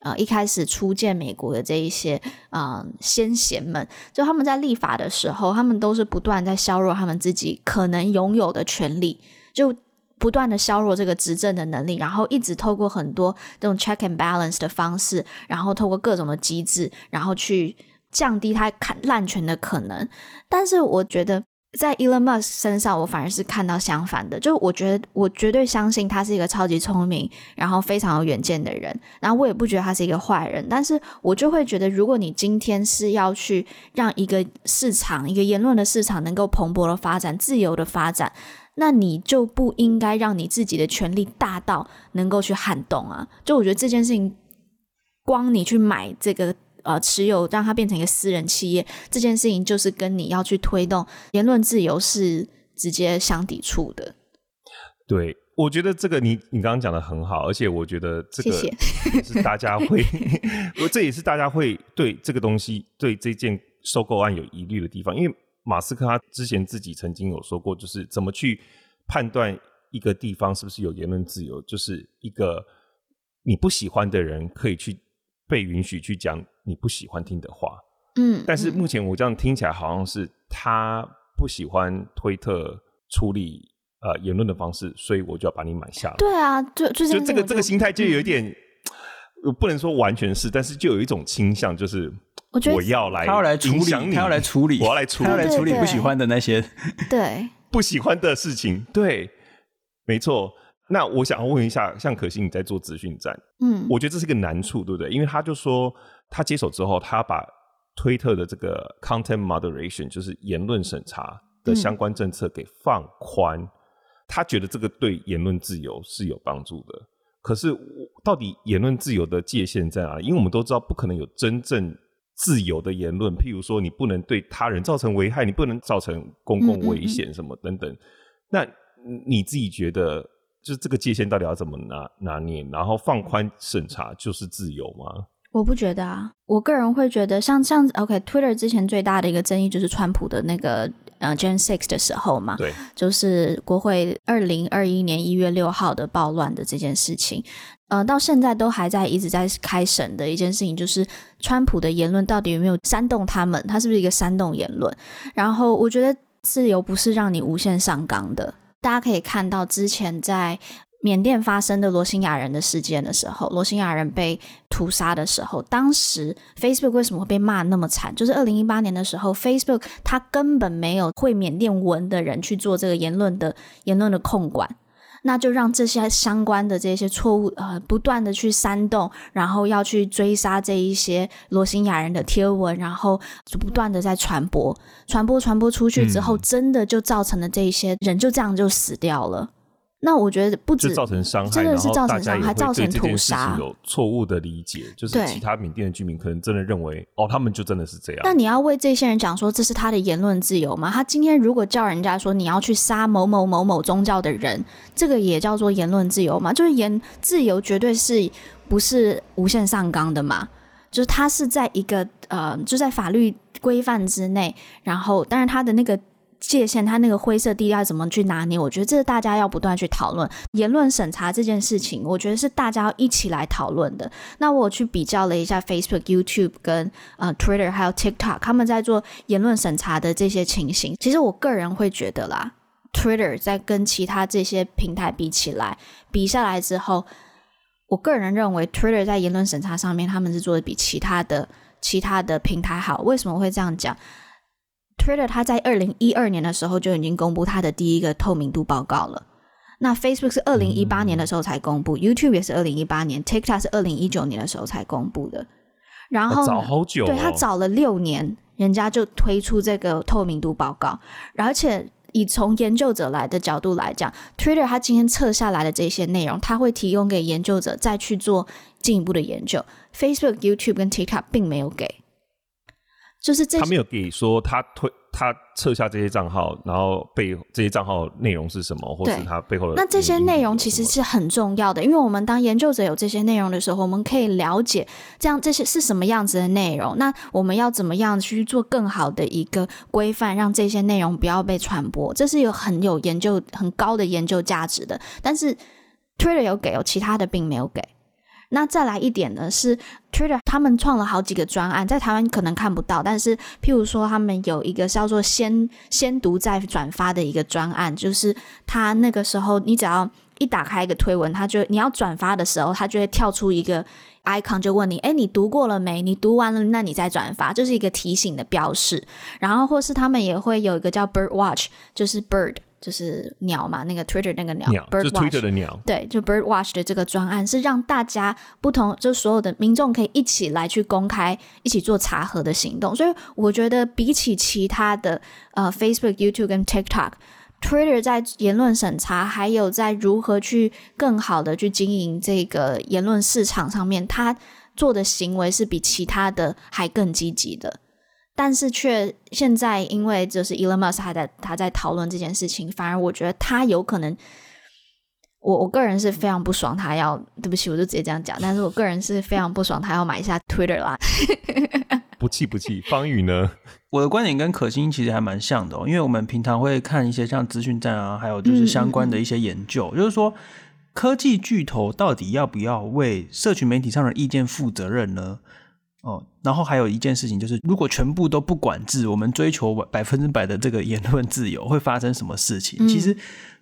C: 呃一开始初建美国的这一些嗯、呃、先贤们，就他们在立法的时候，他们都是不断在削弱他们自己可能拥有的权利，就不断的削弱这个执政的能力，然后一直透过很多这种 check and balance 的方式，然后透过各种的机制，然后去降低他砍滥权的可能。但是我觉得。在 Elon Musk 身上，我反而是看到相反的。就我觉得，我绝对相信他是一个超级聪明，然后非常有远见的人。然后我也不觉得他是一个坏人，但是我就会觉得，如果你今天是要去让一个市场、一个言论的市场能够蓬勃的发展、自由的发展，那你就不应该让你自己的权力大到能够去撼动啊！就我觉得这件事情，光你去买这个。呃，持有让它变成一个私人企业这件事情，就是跟你要去推动言论自由是直接相抵触的。
B: 对，我觉得这个你你刚刚讲的很好，而且我觉得这个是大家会，<laughs> 这也是大家会对这个东西对这件收购案有疑虑的地方，因为马斯克他之前自己曾经有说过，就是怎么去判断一个地方是不是有言论自由，就是一个你不喜欢的人可以去。被允许去讲你不喜欢听的话，
C: 嗯，
B: 但是目前我这样听起来好像是他不喜欢推特处理呃言论的方式，所以我就要把你买下来。
C: 对啊，就就
B: 就这个这个心态就有一点，嗯、不能说完全是，但是就有一种倾向，就是我觉得我要来，
D: 他要来处理，他要来处理，
B: 我要来处理，
D: 他要来处理不喜欢的那些，
C: 对，<laughs>
B: 不喜欢的事情，对，没错。那我想要问一下，像可心你在做资讯战，
C: 嗯，
B: 我觉得这是个难处，对不对？因为他就说他接手之后，他把推特的这个 content moderation，就是言论审查的相关政策给放宽，嗯、他觉得这个对言论自由是有帮助的。可是，到底言论自由的界限在哪里？因为我们都知道，不可能有真正自由的言论，譬如说，你不能对他人造成危害，你不能造成公共危险什么等等。嗯嗯嗯，那你自己觉得？就是这个界限到底要怎么拿拿捏，然后放宽审查就是自由吗？
C: 我不觉得啊，我个人会觉得像像 OK，Twitter 之前最大的一个争议就是川普的那个呃 Jan 6的时候嘛，
B: 对，
C: 就是国会二零二一年一月六号的暴乱的这件事情，呃，到现在都还在一直在开审的一件事情，就是川普的言论到底有没有煽动他们，他是不是一个煽动言论？然后我觉得自由不是让你无限上纲的。大家可以看到，之前在缅甸发生的罗兴亚人的事件的时候，罗兴亚人被屠杀的时候，当时 Facebook 为什么会被骂那么惨？就是二零一八年的时候，Facebook 它根本没有会缅甸文的人去做这个言论的言论的控管。那就让这些相关的这些错误呃不断的去煽动，然后要去追杀这一些罗兴亚人的贴文，然后就不断的在传播，传播传播出去之后，真的就造成了这一些人就这样就死掉了。那我觉得不止
B: 造成伤害，
C: 真的是造成伤害，造成屠杀，
B: 有错误的理解，就是其他缅甸的居民可能真的认为，哦，他们就真的是这样。
C: 那你要为这些人讲说，这是他的言论自由吗？他今天如果叫人家说你要去杀某某某某宗教的人，这个也叫做言论自由吗？就是言自由绝对是不是无限上纲的嘛？就是他是在一个呃，就在法律规范之内，然后当然他的那个。界限，它那个灰色地带怎么去拿捏？我觉得这是大家要不断去讨论言论审查这件事情。我觉得是大家要一起来讨论的。那我去比较了一下 Facebook、YouTube 跟呃 Twitter 还有 TikTok，他们在做言论审查的这些情形。其实我个人会觉得啦，Twitter 在跟其他这些平台比起来，比下来之后，我个人认为 Twitter 在言论审查上面他们是做的比其他的其他的平台好。为什么会这样讲？Twitter 它在二零一二年的时候就已经公布它的第一个透明度报告了。那 Facebook 是二零一八年的时候才公布，嗯，YouTube 也是二零一八年，TikTok 是二零一九年的时候才公布的。然后
B: 早好久哦，
C: 对，他早了六年，人家就推出这个透明度报告。而且以从研究者来的角度来讲，Twitter 它今天测下来的这些内容，它会提供给研究者再去做进一步的研究。Facebook、YouTube 跟 TikTok 并没有给。就是这
B: 他没有给说他推他撤下这些账号，然后背这些账号内容是什么，或是他背后的。
C: 那这些内容其实是很重要的，因为我们当研究者有这些内容的时候，我们可以了解这样这些是什么样子的内容。那我们要怎么样去做更好的一个规范，让这些内容不要被传播？这是有很有研究很高的研究价值的。但是 Twitter 有给，有其他的并没有给。那再来一点呢，是 Twitter 他们创了好几个专案，在台湾可能看不到，但是譬如说他们有一个叫做先先读再转发的一个专案，就是他那个时候你只要一打开一个推文，他就你要转发的时候，他就会跳出一个 icon，就问你，哎，你读过了没？你读完了，那你再转发，就是一个提醒的标示。然后或是他们也会有一个叫 Bird Watch，就是 Bird。就是鸟嘛，那个 Twitter 那个鸟，
B: 鸟
C: Bird
B: 就 Twitter 的鸟，
C: 对，就 Bird Watch 的这个专案是让大家不同，就所有的民众可以一起来去公开，一起做查核的行动。所以我觉得比起其他的呃 Facebook、YouTube 跟 TikTok，Twitter 在言论审查还有在如何去更好的去经营这个言论市场上面，他做的行为是比其他的还更积极的。但是却现在，因为就是 Elon Musk 还在他在讨论这件事情，反而我觉得他有可能，我我个人是非常不爽，他要对不起，我就直接这样讲。但是我个人是非常不爽，他要买一下 Twitter 啦。
B: 不气不气，方宇呢？<laughs>
D: 我的观点跟可心其实还蛮像的哦，因为我们平常会看一些像资讯站啊，还有就是相关的一些研究，嗯嗯嗯，就是说科技巨头到底要不要为社群媒体上的意见负责任呢？哦，然后还有一件事情就是，如果全部都不管制，我们追求百分之百的这个言论自由，会发生什么事情？嗯、其实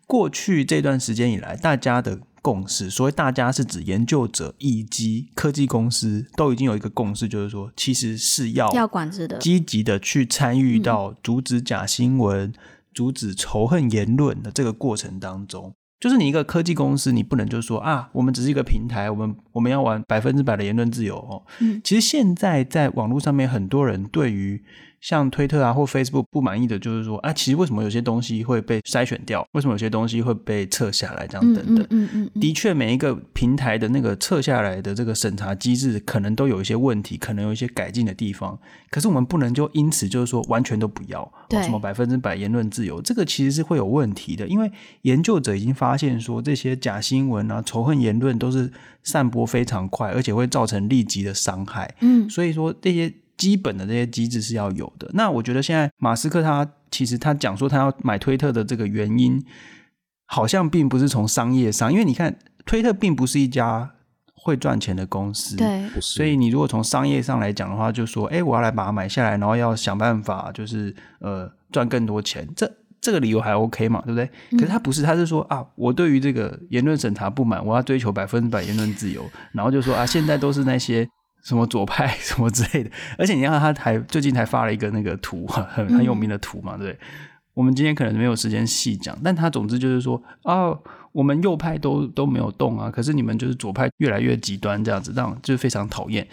D: 过去这段时间以来，大家的共识，所谓大家是指研究者以及科技公司，都已经有一个共识，就是说，其实是要要管制的，积极的去参与到阻止假新闻、嗯、阻止仇恨言论的这个过程当中。就是你一个科技公司，你不能就是说啊，我们只是一个平台，我们我们要玩百分之百的言论自由哦。嗯，其实现在在网络上面，很多人对于像推特啊或 Facebook 不满意的，就是说啊，其实为什么有些东西会被筛选掉？为什么有些东西会被撤下来？这样等等。嗯嗯嗯，嗯。的确，每一个平台的那个撤下来的这个审查机制，可能都有一些问题，可能有一些改进的地方。可是我们不能就因此就是说完全都不要，对，什么百分之百言论自由，这个其实是会有问题的。因为研究者已经发现说，这些假新闻啊、仇恨言论都是散播非常快，而且会造成立即的伤害。嗯，所以说这些。基本的这些机制是要有的。那我觉得现在马斯克他其实他讲说他要买推特的这个原因，好像并不是从商业上，因为你看推特并不是一家会赚钱的公司，对，所以你如果从商业上来讲的话，就说，哎，我要来把它买下来，然后要想办法就是呃赚更多钱，这这个理由还 OK 嘛，对不对？可是他不是，他是说啊，我对于这个言论审查不满，我要追求百分之百言论自由，然后就说啊，现在都是那些。什么左派 <laughs> 什么之类的，而且你看他还最近才发了一个那个图，<laughs> 很很有名的图嘛，对不对？我们今天可能没有时间细讲，但他总之就是说啊，我们右派都都没有动啊，可是你们就是左派越来越极端这样子，这样就非常讨厌，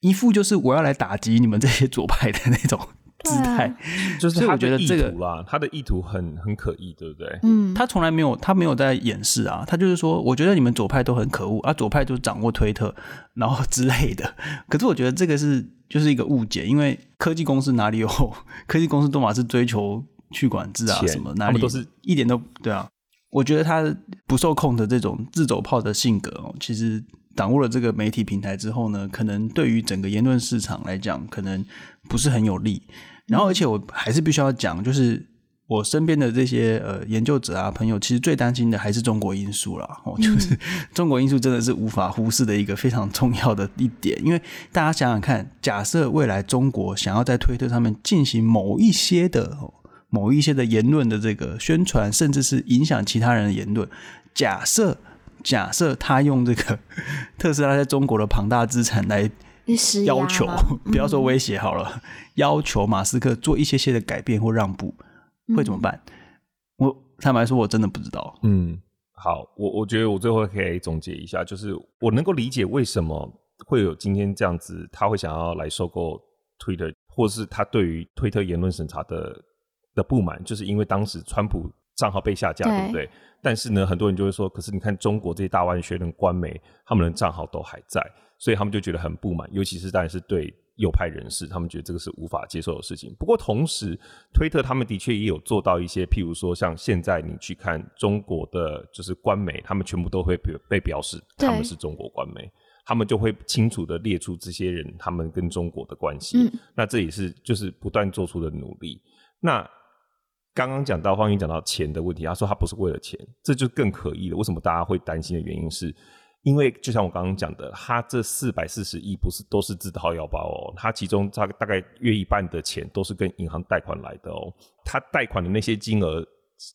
D: 一副就是我要来打击你们这些左派的那种。姿态，
B: 就是我觉得这个啦，他的意图很很可疑，对不对？
D: 嗯，他从来没有，他没有在掩饰啊，他就是说，我觉得你们左派都很可恶啊，左派就掌握推特，然后 <laughs> 之类的。可是我觉得这个是就是一个误解，因为科技公司哪里有科技公司都嘛是追求去管制啊什么，哪里都是一点都对啊。我觉得他不受控的这种自走炮的性格哦，其实掌握了这个媒体平台之后呢，可能对于整个言论市场来讲，可能不是很有利。然后，而且我还是必须要讲，就是我身边的这些呃研究者啊朋友，其实最担心的还是中国因素啦。哦，就是 <laughs> 中国因素真的是无法忽视的一个非常重要的一点。因为大家想想看，假设未来中国想要在推特上面进行某一些的某一些的言论的这个宣传，甚至是影响其他人的言论，假设假设他用这个 <laughs> 特斯拉在中国的庞大资产来。要求 <laughs> 不要说威胁好了，嗯、要求马斯克做一些些的改变或让步，会怎么办？嗯、我坦白说，我真的不知道。
B: 嗯，好，我我觉得我最后可以总结一下，就是我能够理解为什么会有今天这样子，他会想要来收购 Twitter，或是他对于推特言论审查的的不满，就是因为当时川普账号被下架，对，对不对？但是呢，很多人就会说，可是你看中国这些大万学人官媒，他们的账号都还在。所以他们就觉得很不满，尤其是当然是对右派人士，他们觉得这个是无法接受的事情。不过同时，推特他们的确也有做到一些，譬如说像现在你去看中国的就是官媒，他们全部都会被被表示他们是中国官媒，他们就会清楚的列出这些人他们跟中国的关系。嗯。那这也是就是不断做出的努力。那刚刚讲到方云讲到钱的问题，他说他不是为了钱，这就更可疑了。为什么大家会担心的原因是？因为就像我刚刚讲的，他这四百四十亿不是都是自掏腰包哦，他其中大大概约一半的钱都是跟银行贷款来的哦，他贷款的那些金额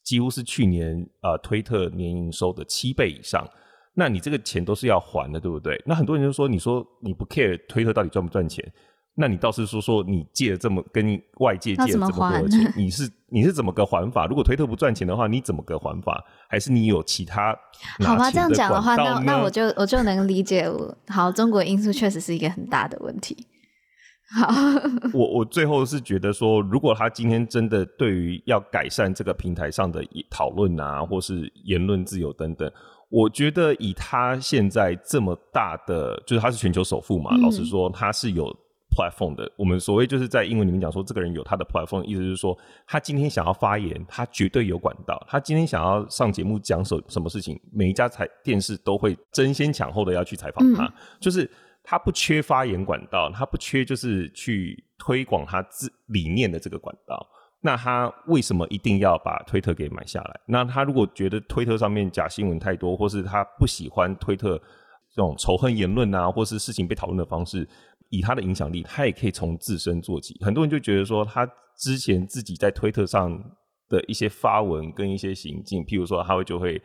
B: 几乎是去年啊推特年营收的七倍以上。那你这个钱都是要还的，对不对？那很多人就说，你说你不 care 推特到底赚不赚钱，那你倒是说说你借了这么跟外界借了这么多的钱，你是你是怎么个还法？如果推特不赚钱的话，你怎么个还法？还是你有其他？
C: 好吧，这样讲的话，那那我就我就能理解我。好，中国因素确实是一个很大的问题。好，
B: 我我最后是觉得说，如果他今天真的对于要改善这个平台上的讨论啊，或是言论自由等等。我觉得以他现在这么大的，就是他是全球首富嘛，嗯、老实说他是有 platform 的。我们所谓就是在英文里面讲说，这个人有他的 platform，意思是说他今天想要发言，他绝对有管道。他今天想要上节目讲什什么事情，每一家采电视都会争先抢后的要去采访他，嗯、就是他不缺发言管道，他不缺就是去推广他自理念的这个管道。那他为什么一定要把推特给买下来？那他如果觉得推特上面假新闻太多，或是他不喜欢推特这种仇恨言论啊，或是事情被讨论的方式，以他的影响力，他也可以从自身做起。很多人就觉得说，他之前自己在推特上的一些发文跟一些行径，譬如说他会就会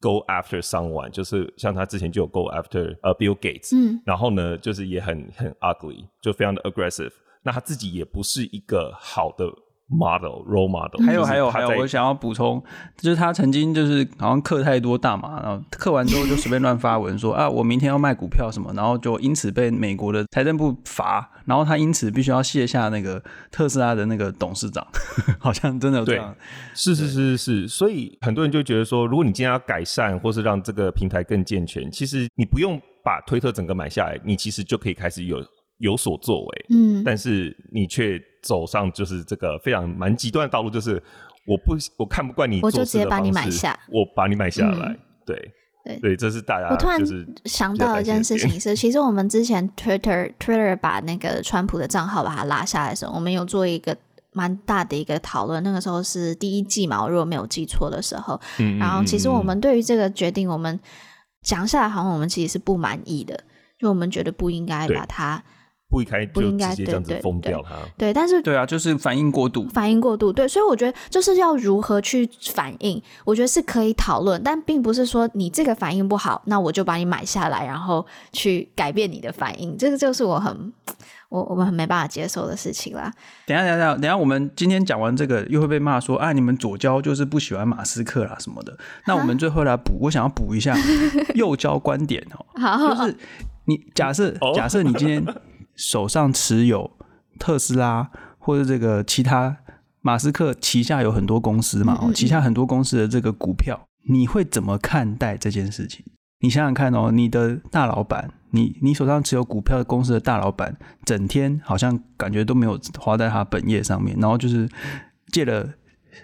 B: go after someone，就是像他之前就有 go after 呃 Bill Gates，嗯，然后呢，就是也很很 ugly，就非常的 aggressive。那他自己也不是一个好的。Model role model，
D: 还有还有还有，我想要补充，就是他曾经就是好像嗑太多大麻，然后嗑完之后就随便乱发文说 <laughs> 啊，我明天要卖股票什么，然后就因此被美国的财政部罚，然后他因此必须要卸下那个特斯拉的那个董事长，<laughs> 好像真的有这样。对，
B: 是是是是是，所以很多人就觉得说，如果你今天要改善或是让这个平台更健全，其实你不用把推特整个买下来，你其实就可以开始有有所作为。嗯，但是你却。走上就是这个非常蛮极端的道路，就是我不我看不惯你，
C: 我就直接把你买下，
B: 我把你买下来。嗯、对
C: 对
B: 对，这是大家。
C: 我突然想到一件事情是，<laughs> 其实我们之前 Twitter Twitter 把那个川普的账号把它拉下来的时候，我们有做一个蛮大的一个讨论。那个时候是第一季嘛，我如果没有记错的时候。嗯。然后其实我们对于这个决定，我们讲下来，好像我们其实是不满意的，就我们觉得不应该把它。
B: 不应该就直接这样子封掉它，
C: 对，但是
D: 对啊，就是反应过度，
C: 反应过度，对，所以我觉得就是要如何去反应，我觉得是可以讨论，但并不是说你这个反应不好，那我就把你买下来，然后去改变你的反应，这个就是我很 <tsk> 我我们很没办法接受的事情啦。
D: 等一下等一下等一下，我们今天讲完这个，又会被骂说啊，你们左交就是不喜欢马斯克啦什么的。那我们最后来补，我想要补一下右交观点哦，<laughs> 好，就是你假设假设你今天。<laughs> 手上持有特斯拉或者这个其他马斯克旗下有很多公司嘛，哦，旗下很多公司的这个股票，你会怎么看待这件事情？你想想看哦，你的大老板，你你手上持有股票的公司的大老板，整天好像感觉都没有花在他本业上面，然后就是借了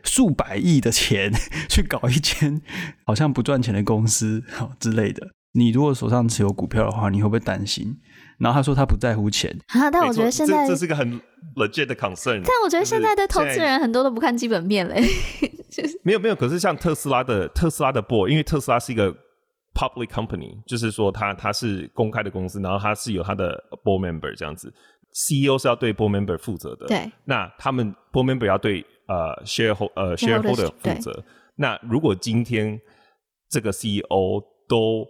D: 数百亿的钱 <laughs> 去搞一间 <laughs> 好像不赚钱的公司之类的。你如果手上持有股票的话，你会不会担心？然后他说他不在乎钱
C: 啊，但我觉得现在
B: 这，这是个很 legit 的 concern。
C: 但我觉得现在的投资人很多都不看基本面嘞，<laughs> 就是
B: 没有没有。可是像特斯拉的特斯拉的 board，因为特斯拉是一个 public company，就是说它它是公开的公司，然后它是有它的 board member 这样子，CEO 是要对 board member 负责的。
C: 对，
B: 那他们 board member 要对呃 shareholder 呃 shareholder 负责。那如果今天这个 CEO 都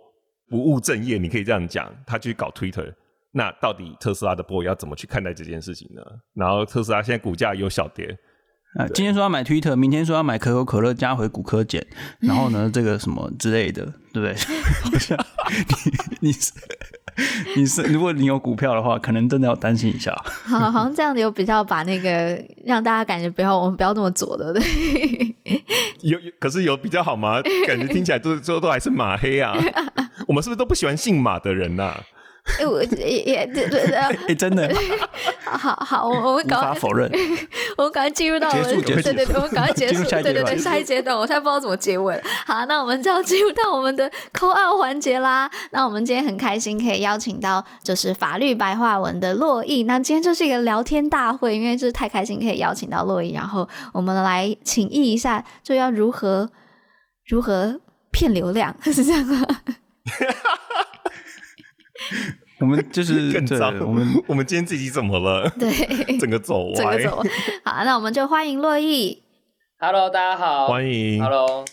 B: 不务正业，你可以这样讲，他去搞 Twitter。那到底特斯拉的 board 要怎么去看待这件事情呢？然后特斯拉现在股价有小跌，
D: 啊，今天说要买 Twitter，明天说要买可口可乐加回古柯碱，<laughs> 然后呢，这个什么之类的，对不对？<laughs> 好像你 <laughs> 你是你是，如果你有股票的话，可能真的要担心一下。
C: 好，好像这样子有比较把那个让大家感觉不要我们不要那么左的，对
B: 有有，可是有比较好吗？感觉听起来都都都还是马黑啊。我们是不是都不喜欢姓马的人呐、啊？
C: 哎，我也也对对对，<laughs>
D: 哎，真的，<laughs>
C: 好好，我我们赶快
D: 否认，<laughs>
C: 我们赶快进入到我们对对对，我们赶快结束，对对对，下一阶段，我现在不知道怎么结尾了。好，那我们就要进入到我们的 call out 环节啦。那我们今天很开心可以邀请到就是法律白话文的洛毅。那今天就是一个聊天大会，因为就是太开心可以邀请到洛毅，然后我们来请意一下，就要如何如何骗流量，是这样吗？<laughs>
D: 我们就是
B: 更脏。
D: 我们 <laughs>
B: 我们今天这集怎么了？
C: 对，<laughs>
B: 整个走歪。
C: 整个走歪。好，那我们就欢迎洛毅。
E: Hello，大家好。
B: 欢迎。
E: Hello。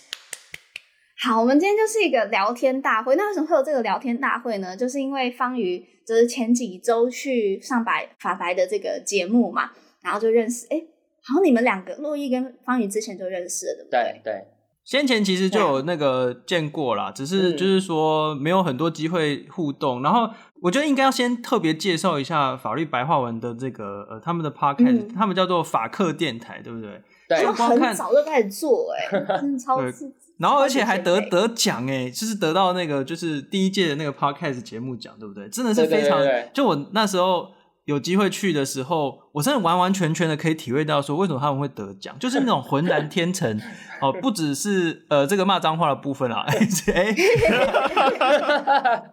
C: 好，我们今天就是一个聊天大会。那为什么会有这个聊天大会呢？就是因为方瑜就是前几周去上白法白的这个节目嘛，然后就认识。哎，好像你们两个洛毅跟方瑜之前就认识了，对不对？
E: 对对。
D: 先前其实就有那个见过啦，只是就是说没有很多机会互动。然后我觉得应该要先特别介绍一下法律白话文的这个呃他们的 podcast，他们叫做法客电台，对不对？
E: 对，
C: 就很早就开始做，哎，真的超 <laughs> 刺激。
D: 然后而且还得得奖哎，就是得到那个就是第一届的那个 podcast 节目奖，对不对？真的是非常。就我那时候有机会去的时候，我真的完完全全的可以体会到说为什么他们会得奖，就是那种浑然天成哦，不只是呃这个骂脏话的部分啊，哎，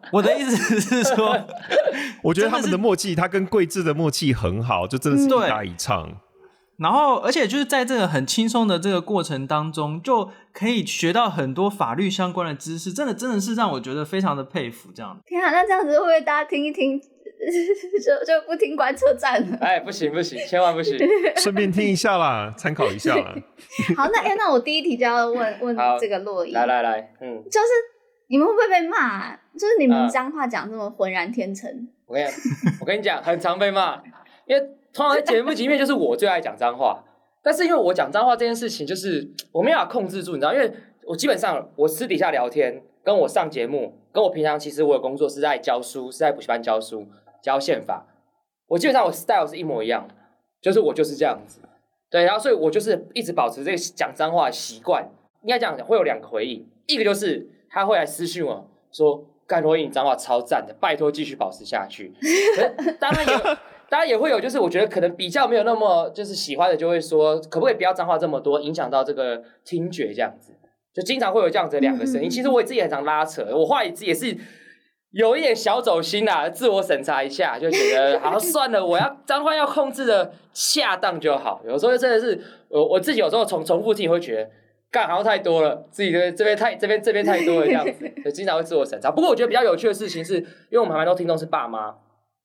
D: <laughs> 我的意思是说，<laughs>
B: 我觉得他们的默契，他跟桂智的默契很好，就真的是一搭一唱。
D: 然后，而且就是在这个很轻松的这个过程当中，就可以学到很多法律相关的知识，真的真的是让我觉得非常的佩服。这样，
C: 天啊，那这样子会不会大家听一听，<laughs> 就就不听观测站了？
E: 哎，不行不行，千万不行！<laughs>
B: 顺便听一下啦，参考一下啦。<laughs>
C: 好，那哎，那我第一题就要问问这个洛伊，
E: 来来来，嗯，
C: 就是你们会不会被骂？就是你们脏话讲这么浑然天成？
E: 我跟你，我跟你讲，很常被骂，因为。通常在节目里面，就是我最爱讲脏话，但是因为我讲脏话这件事情，就是我没法控制住，你知道，因为我基本上我私底下聊天，跟我上节目，跟我平常其实我有工作是在教书，是在补习班教书教宪法，我基本上我 style 是一模一样，就是我就是这样子，对，然后所以我就是一直保持这个讲脏话的习惯。应该这样讲，会有两个回应，一个就是他会来私讯我说：“干珞亦你脏话超赞的，拜托继续保持下去。<laughs> ”当然有。当然也会有，就是我觉得可能比较没有那么就是喜欢的，就会说可不可以不要脏话这么多，影响到这个听觉这样子，就经常会有这样子的两个声音。其实我自己很常拉扯，我后来也是有一点小走心啦，自我审查一下，就觉得好算了，我要脏话要控制的恰当就好。有时候真的是我我自己有时候重重复听会觉得干好像太多了，自己这边这边太这边这边太多了这样子，<laughs> 就经常会自我审查。不过我觉得比较有趣的事情是，因为我们还蛮多听众是爸妈。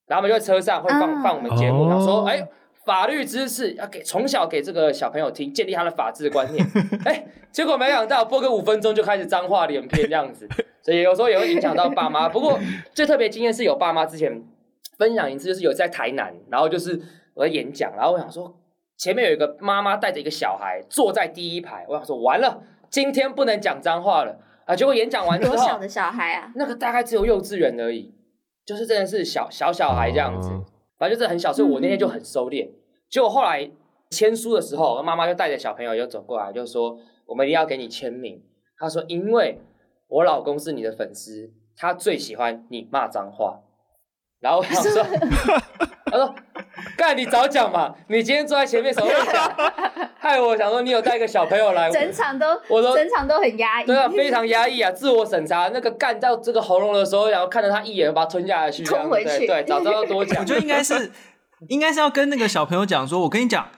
E: 然后我们就在车上会放、uh, 放我们节目，然后说：“哎，法律知识要给从小给这个小朋友听，建立他的法治观念。<laughs> ”哎，结果没想到播个五分钟就开始脏话连篇这样子，所以有时候也会影响到爸妈。<laughs> 不过最特别经验是有爸妈之前分享一次，就是有在台南，然后就是我在演讲，然后我想说前面有一个妈妈带着一个小孩坐在第一排，我想说完了，今天不能讲脏话了啊！结果演讲完之后，<laughs>
C: 多小的小孩啊？
E: 那个大概只有幼稚园而已。就是真的是小小小孩这样子，反正就是很小，所以我那天就很收敛。结果后来签书的时候，妈妈就带着小朋友就走过来，就说：“我们一定要给你签名。”她说：“因为我老公是你的粉丝，他最喜欢你骂脏话。”然后我想说：<laughs> “他说。” <laughs> 干，你早讲嘛！你今天坐在前面什么都讲，<laughs> 害我想说你有带一个小朋友来，
C: 整场都
E: 我都
C: 整场都很压抑，
E: 对啊，非常压抑啊，自我审查那个干到这个喉咙的时候，然后看着他一眼把他吞下去，
C: 吞回去，
E: 对，对，早知道要多讲。
D: 我觉得应该是 <laughs> 应该是要跟那个小朋友讲说，我跟你讲。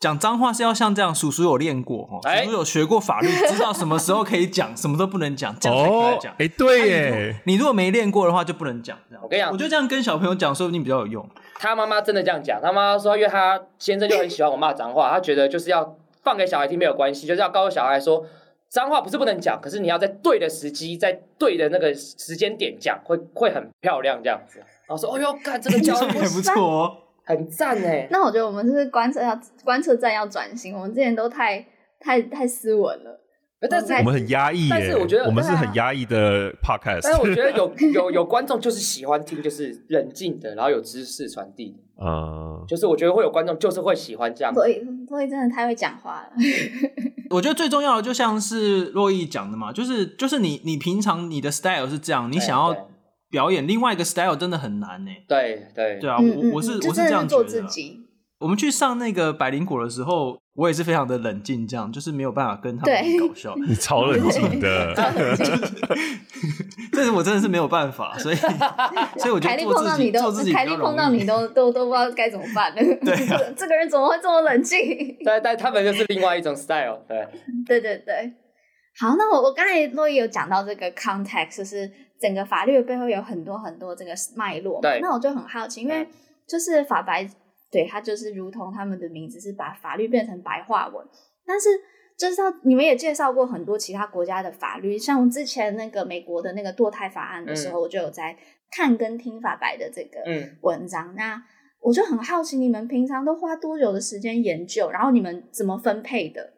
D: 讲脏话是要像这样，叔叔有练过，叔叔有学过法律，知道什么时候可以讲，什么都不能讲，这样才可以讲。
B: 哎，对耶，
D: 你如果没练过的话，就不能讲。
E: 我跟你讲，
D: 我觉得这样跟小朋友讲，说不定比较有用。
E: 他妈妈真的这样讲，他妈妈说，因为他先生就很喜欢我骂脏话，他觉得就是要放给小孩听没有关系，就是要告诉小孩说，脏话不是不能讲，可是你要在对的时机，在对的那个时间点讲，会会很漂亮这样子。然后说，哦哟，看这个教育
D: 还不错哦。
E: 很赞哎！
C: 那我觉得我们就是观测要观测站要转型，我们之前都太太太斯文了。
B: 但是我们很压抑，
E: 但是我觉得
B: 我们是很压抑的 podcast。
E: 但是我觉得有有有观众就是喜欢听，就是冷静的，然后有知识传递。嗯，就是我觉得会有观众就是会喜欢这样。
C: 所以所以真的太会讲话了。<laughs>
D: 我觉得最重要的就像是洛毅讲的嘛，就是就是你你平常你的 style 是这样，你想要。表演另外一个 style 真的很难呢。
E: 对对
D: 对啊，我我是我是这样觉得。我们去上那个百灵果的时候，我也是非常的冷静，这样就是没有办法跟他们搞笑。<laughs>
B: 你超冷静的，<laughs> <laughs>
D: 这是我真的是没有办法，所以所以我觉得做自己做自己，
C: 凯莉碰到你都都都不知道该怎么办了。对，这个人怎么会这么冷静？
E: 对，但他们就是另外一种 style。对，
C: 对对对。好，那我我刚才洛伊有讲到这个 context，就是。整个法律的背后有很多很多这个脉络嘛。
E: 对
C: 那我就很好奇，因为就是法白，对，它就是如同他们的名字是把法律变成白话文，但是。就是说，你们也介绍过很多其他国家的法律，像之前那个美国的那个堕胎法案的时候，嗯、我就有在看跟听法白的这个文章。嗯、那我就很好奇，你们平常都花多久的时间研究？然后你们怎么分配的？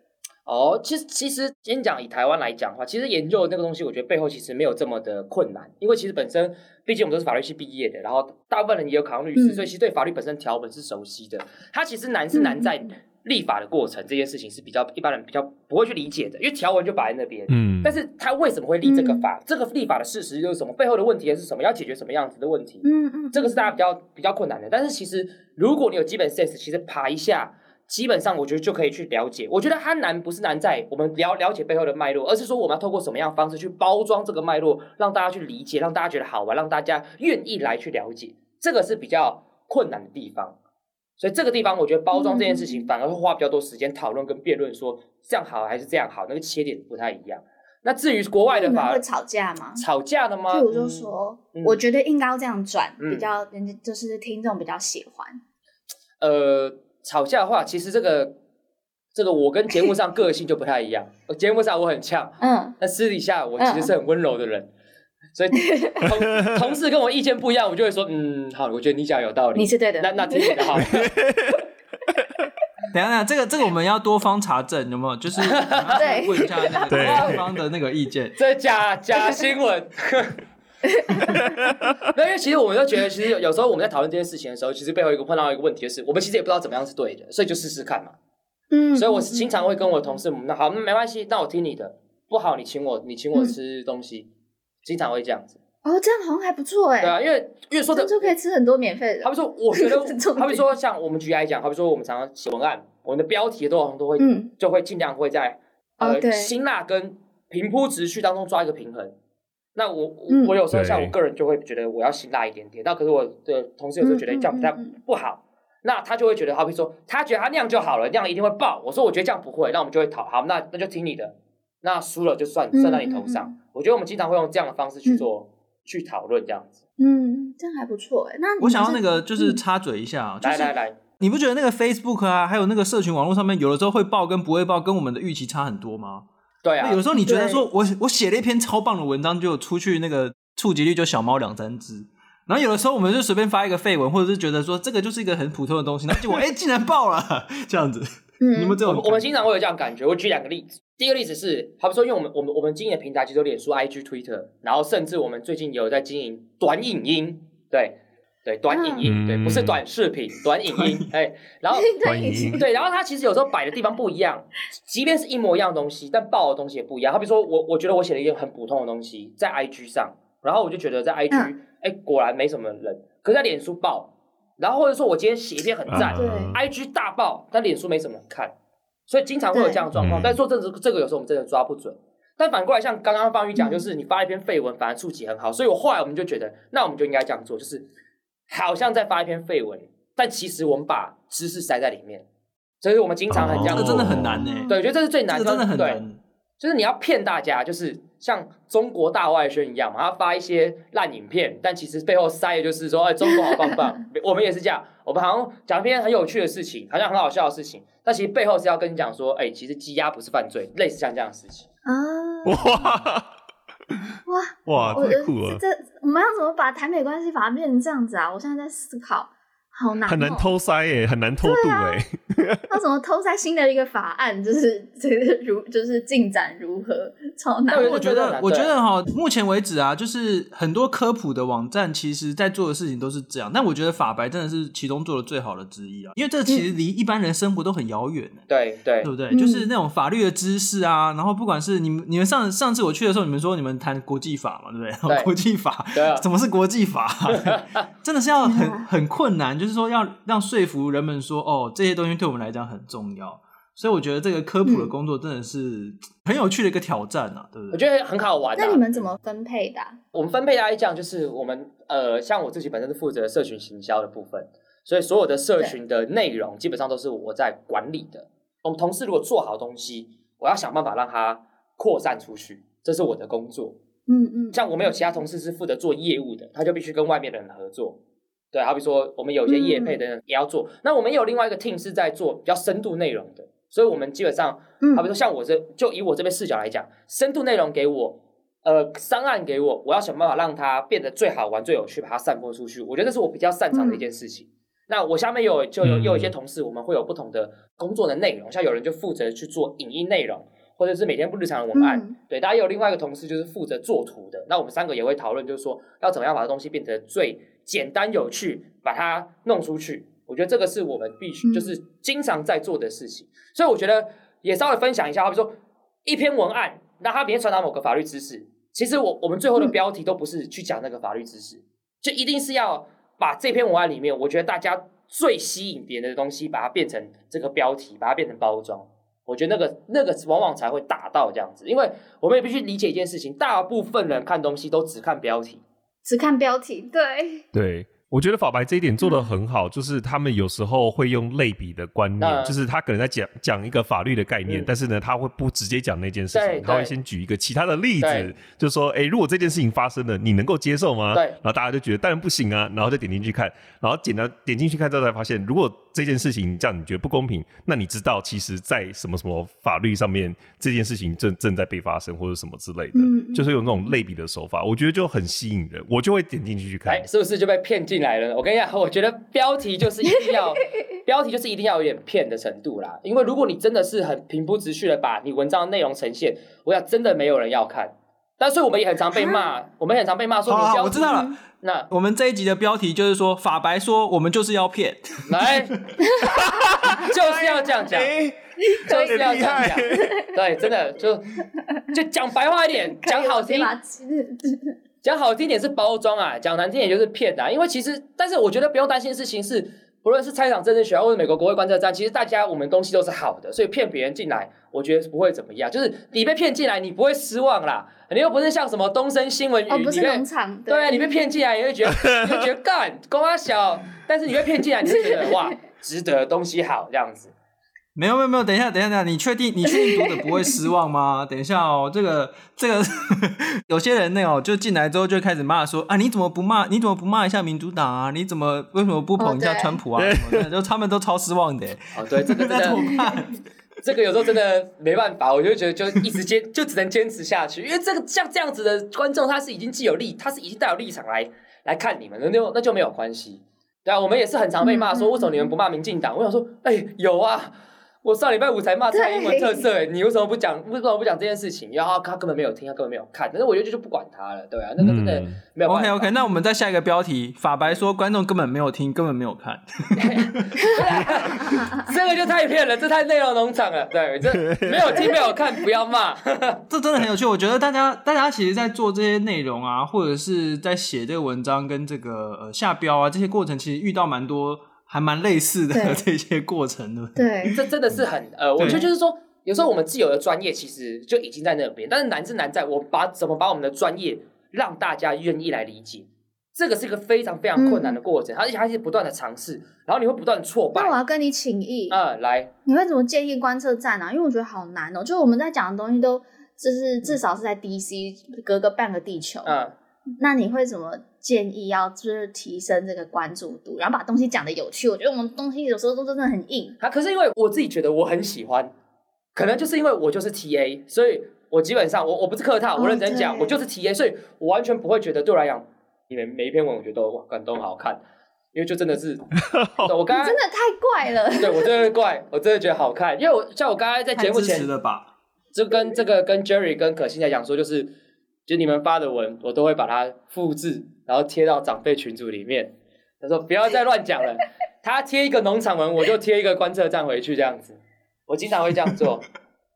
E: 哦，其实其实先讲以台湾来讲的话，其实研究的那个东西，我觉得背后其实没有这么的困难，因为其实本身毕竟我们都是法律系毕业的，然后大部分人也有考上律师，嗯、所以其实对法律本身条文是熟悉的。它其实难是难在。嗯立法的过程这件事情是比较一般人比较不会去理解的，因为条文就摆在那边。嗯，但是他为什么会立这个法？嗯、这个立法的事实又是什么？背后的问题又是什么？要解决什么样子的问题？嗯嗯，这个是大家比较比较困难的。但是其实如果你有基本 sense，其实爬一下，基本上我觉得就可以去了解。我觉得它难不是难在我们了了解背后的脉络，而是说我们要透过什么样的方式去包装这个脉络，让大家去理解，让大家觉得好玩，让大家愿意来去了解。这个是比较困难的地方。所以这个地方，我觉得包装这件事情反而会花比较多时间讨论跟辩论，说这样好还是这样好，那个切点不太一样。那至于国外的法，会
C: 吵架吗？
E: 吵架的吗？
C: 譬如就说，嗯、我觉得应该要这样转，嗯、比较人家就是听众比较喜欢。
E: 呃，吵架的话，其实这个这个我跟节目上个性就不太一样。<laughs> 节目上我很呛，嗯，但私底下我其实是很温柔的人。嗯所以同同事跟我意见不一样，我就会说，嗯，好，我觉得你讲有道理，
C: 你是对的，
E: 那那听你的好。<laughs>
D: 等一下，等下，这个这个我们要多方查证，有没有？就是 <laughs> 问一下那个多方的那个意见。
E: 这假假新闻。<laughs> 那因为其实我们都觉得，其实有有时候我们在讨论这件事情的时候，其实背后一个碰到一个问题，就是我们其实也不知道怎么样是对的，所以就试试看嘛。嗯。所以我经常会跟我的同事，那好，那没关系，那我听你的，不好你请我，你请我吃东西。经常会这样子
C: 哦，这样好像还不错哎。
E: 对啊，因为因为说的
C: 就可以吃很多免费的。
E: 他们说，我觉得，<laughs> 他们说像我们举例来讲，他们说我们常常写文案，我们的标题都好像都会，嗯，就会尽量会在呃辛辣跟平铺直叙当中抓一个平衡。那我我有时候像我个人就会觉得我要辛辣一点点，那可是我的同事有时候觉得这样不太不好，那他就会觉得，好比说他觉得他那样就好了，那样一定会爆。我说我觉得这样不会，那我们就会讨好，那那就听你的。那输了就算算到你头上。嗯嗯嗯、我觉得我们经常会用这样的方式去做、嗯、去讨论这样子。
C: 嗯，这样还不错哎。那
D: 我想要那个就是插嘴一下，来来来，你不觉得那个 Facebook 啊，还有那个社群网络上面，有的时候会爆跟不会爆，跟我们的预期差很多吗？
E: 对啊。
D: 有时候你觉得说我我写了一篇超棒的文章，就出去那个触及率就小猫两三只，然后有的时候我们就随便发一个废文，或者是觉得说这个就是一个很普通的东西，那结果 <laughs> 哎竟然爆了这样子。嗯，你们这种
E: 我们经常会有这样感觉。我举两个例子。第一个例子是，好比说，因为我们我们我们经营的平台其实有脸书、IG、Twitter，然后甚至我们最近有在经营短影音，对对，短影音，对，不是短视频，短影音，<laughs> 哎，然后 <laughs> 短影音，<laughs> 对，然后它其实有时候摆的地方不一样，即便是一模一样的东西，但爆的东西也不一样。好比说我我觉得我写了一件很普通的东西在 IG 上，然后我就觉得在 IG，哎，果然没什么人，可是在脸书爆，然后或者说我今天写一篇很赞，对，IG 大爆，但脸书没什么人看。所以经常会有这样的状况，但是说这个这个有时候我们真的抓不准。但反过来，像刚刚方宇讲，就是你发一篇废文，反而触及很好。所以我后来我们就觉得，那我们就应该这样做，就是好像在发一篇废文，但其实我们把知识塞在里面。所以我们经常很这
D: 样，这真的很难呢。
E: 对，我觉得这是最难的，
D: 真的很难。
E: 就是你要骗大家，就是像中国大外宣一样嘛，他发一些烂影片，但其实背后塞的就是说，哎，中国好棒棒。<laughs> 我们也是这样，我们好像讲一篇很有趣的事情，好像很好笑的事情，但其实背后是要跟你讲说，哎，其实羁押不是犯罪，类似像这样的事情。啊！
B: 哇 <laughs> 哇哇！太酷了！
C: 这我们要怎么把台美关系法变成这样子啊？我现在在思考。好难，
B: 很难偷塞耶，很难偷渡哎。<laughs>
C: 那怎么偷塞新的一个法案？就是这个如就是进展如何？超难。
D: 我觉得，我觉得哈，目前为止啊，就是很多科普的网站，其实在做的事情都是这样。但我觉得法白真的是其中做的最好的之一啊，因为这其实离一般人生活都很遥远。对对，对不对？就是那种法律的知识啊，然后不管是你们你们上上次我去的时候，你们说你们谈国际法嘛，对不对？<laughs> 国际法，对啊，怎么是国际法？<laughs> 真的是要很很困难。就是说，要让说服人们说，哦，这些东西对我们来讲很重要，所以我觉得这个科普的工作真的是很有趣的一个挑战啊，对不对？
E: 我觉得很好玩。
C: 那你们怎么分配的？
E: 我们分配来讲，就是我们呃，像我自己本身是负责社群行销的部分，所以所有的社群的内容基本上都是我在管理的。我们同事如果做好东西，我要想办法让它扩散出去，这是我的工作。
C: 嗯嗯，
E: 像我们有其他同事是负责做业务的，他就必须跟外面的人合作。对，好比说我们有一些业配等等也要做。嗯、那我们也有另外一个 team 是在做比较深度内容的，所以我们基本上，好比说像我这，就以我这边视角来讲，深度内容给我，呃，商案给我，我要想办法让它变得最好玩、最有趣，把它散播出去。我觉得这是我比较擅长的一件事情。嗯、那我下面有就有有一些同事，我们会有不同的工作的内容，像有人就负责去做影音内容。或者是每天不日常的文案，嗯、对，大家有另外一个同事就是负责做图的。那我们三个也会讨论，就是说要怎么样把这东西变得最简单有趣，把它弄出去。我觉得这个是我们必须就是经常在做的事情。嗯、所以我觉得也稍微分享一下，好比说一篇文案，那它里面传达某个法律知识，其实我我们最后的标题都不是去讲那个法律知识，就一定是要把这篇文案里面，我觉得大家最吸引别人的东西，把它变成这个标题，把它变成包装。我觉得那个那个往往才会打到这样子，因为我们也必须理解一件事情，大部分人看东西都只看标题，
C: 只看标题，对。
B: 对。我觉得法白这一点做的很好，嗯、就是他们有时候会用类比的观念，嗯、就是他可能在讲讲一个法律的概念，嗯、但是呢，他会不直接讲那件事情，他会先举一个其他的例子，就说，哎、欸，如果这件事情发生了，你能够接受吗？对，然后大家就觉得当然不行啊，然后再点进去看，然后点了点进去看之后才发现，如果这件事情这样你觉得不公平，那你知道其实在什么什么法律上面这件事情正正在被发生或者什么之类的，嗯、就是用那种类比的手法，我觉得就很吸引人，我就会点进去去看，
E: 是不是就被骗进来了？我跟你讲。我觉得标题就是一定要，<laughs> 标题就是一定要有点骗的程度啦。因为如果你真的是很平铺直叙的把你文章的内容呈现，我想真的没有人要看。但是我们也很常被骂，我们也很常被骂说你标题。
D: 我知道了，那我们这一集的标题就是说法白说我们就是要骗，
E: 来，<laughs> 就是要这样讲，就是要这样讲。对，真的就就讲白话一点，<laughs> 讲好听。讲好听点是包装啊，讲难听点就是骗啊。因为其实，但是我觉得不用担心的事情是，不论是菜场政治学校或者美国国会观测站，其实大家我们东西都是好的，所以骗别人进来，我觉得不会怎么样。就是你被骗进来，你不会失望啦。你又不是像什么东森新闻，
C: 哦，不是农场，对，
E: 对，你被骗进来，你会觉得你会觉得 <laughs> 干，公阿小，但是你被骗进来，你会觉得 <laughs> 哇，值得，东西好这样子。
D: 没有没有没有，等一下等一下等一下，你确定你确定读者不会失望吗？<laughs> 等一下哦，这个这个 <laughs> 有些人那哦，就进来之后就开始骂说啊，你怎么不骂？你怎么不骂一下民主党啊？你怎么为什么不捧一下川普啊？什么的，就他们都超失望的。
E: 哦，对，这个真的，<laughs> 这个有时候真的没办法，我就觉得就一直坚，就只能坚持下去，因为这个像这样子的观众，他是已经既有立，他是已经带有立场来来看你们，那就那就没有关系。对啊，我们也是很常被骂说，为什么你们不骂民进党？我想说，哎，有啊。我上礼拜五才骂蔡英文特色，哎，你为什么不讲？为什么不讲这件事情？然后他根本没有听，他根本没有看。但是我觉得就不管他了，对啊，那个真的没有。
D: OK OK，那我们再下一个标题：法白说观众根本没有听，根本没有看。
E: 这个就太骗了，这太内容农场了。对，这没有听没有看，不要骂。<laughs>
D: 这真的很有趣。我觉得大家大家其实，在做这些内容啊，或者是在写这个文章跟这个呃下标啊这些过程，其实遇到蛮多。还蛮类似的这些过程的，
C: 对，
E: 这真的是很呃，我觉得就是说，有时候我们既有的专业其实就已经在那边，但是难是难在我把怎么把我们的专业让大家愿意来理解，这个是一个非常非常困难的过程，而且还是不断的尝试，然后你会不断的挫败。
C: 那我要跟你请益，
E: 嗯，来，
C: 你会怎么建议观测站啊？因为我觉得好难哦，就我们在讲的东西都就是至少是在 DC 隔个半个地球，嗯。那你会怎么建议要就是提升这个关注度，然后把东西讲的有趣？我觉得我们东西有时候都真的很硬
E: 啊。可是因为我自己觉得我很喜欢，可能就是因为我就是 TA，所以我基本上我我不是客套，我认真讲，哦、我就是 TA，所以我完全不会觉得对我来讲，你们每一篇文我觉得都感动好看，因为就真的是 <laughs> 我刚刚
C: 真的太怪了，<laughs>
E: 对我真的怪，我真的觉得好看，因为我像我刚才在节目前就跟这个跟 Jerry 跟可心在讲说就是。就你们发的文，我都会把它复制，然后贴到长辈群组里面。他说不要再乱讲了，<laughs> 他贴一个农场文，我就贴一个观测站回去，这样子。我经常会这样做。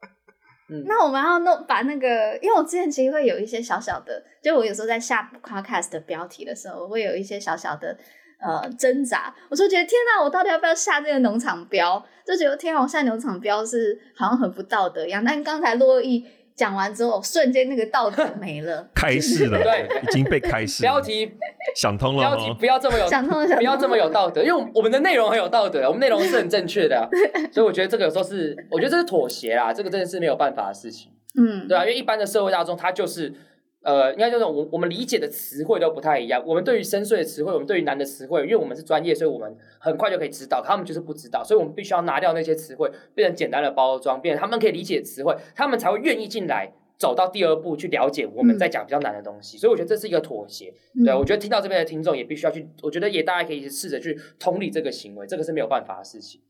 E: <laughs>
C: 嗯，那我们要弄把那个，因为我之前其实会有一些小小的，就我有时候在下 podcast 的标题的时候，我会有一些小小的呃挣扎。我说觉得天哪，我到底要不要下这个农场标？就觉得天啊，我下农场标是好像很不道德一样。但刚才珞亦。讲完之后，瞬间那个道德 <laughs> 没了，
B: 开始了，对，已经被开示。
E: 标题
B: 想通了，
E: 标题不要这么有，
C: 想通了，
E: 不要这么有道德，因为我们的内容很有道德，我们内容是很正确的，<laughs> 所以我觉得这个有时候是，我觉得这是妥协啦，这个真的是没有办法的事情，嗯，对啊，因为一般的社会大众他就是呃，应该就是我我们理解的词汇都不太一样。我们对于深邃的词汇，我们对于难的词汇，因为我们是专业，所以我们很快就可以知道。他们就是不知道，所以我们必须要拿掉那些词汇，变成简单的包装，变成他们可以理解的词汇，他们才会愿意进来，走到第二步去了解我们在讲比较难的东西。嗯、所以我觉得这是一个妥协。对，我觉得听到这边的听众也必须要去，我觉得也大家可以试着去同理这个行为，这个是没有办法的事情。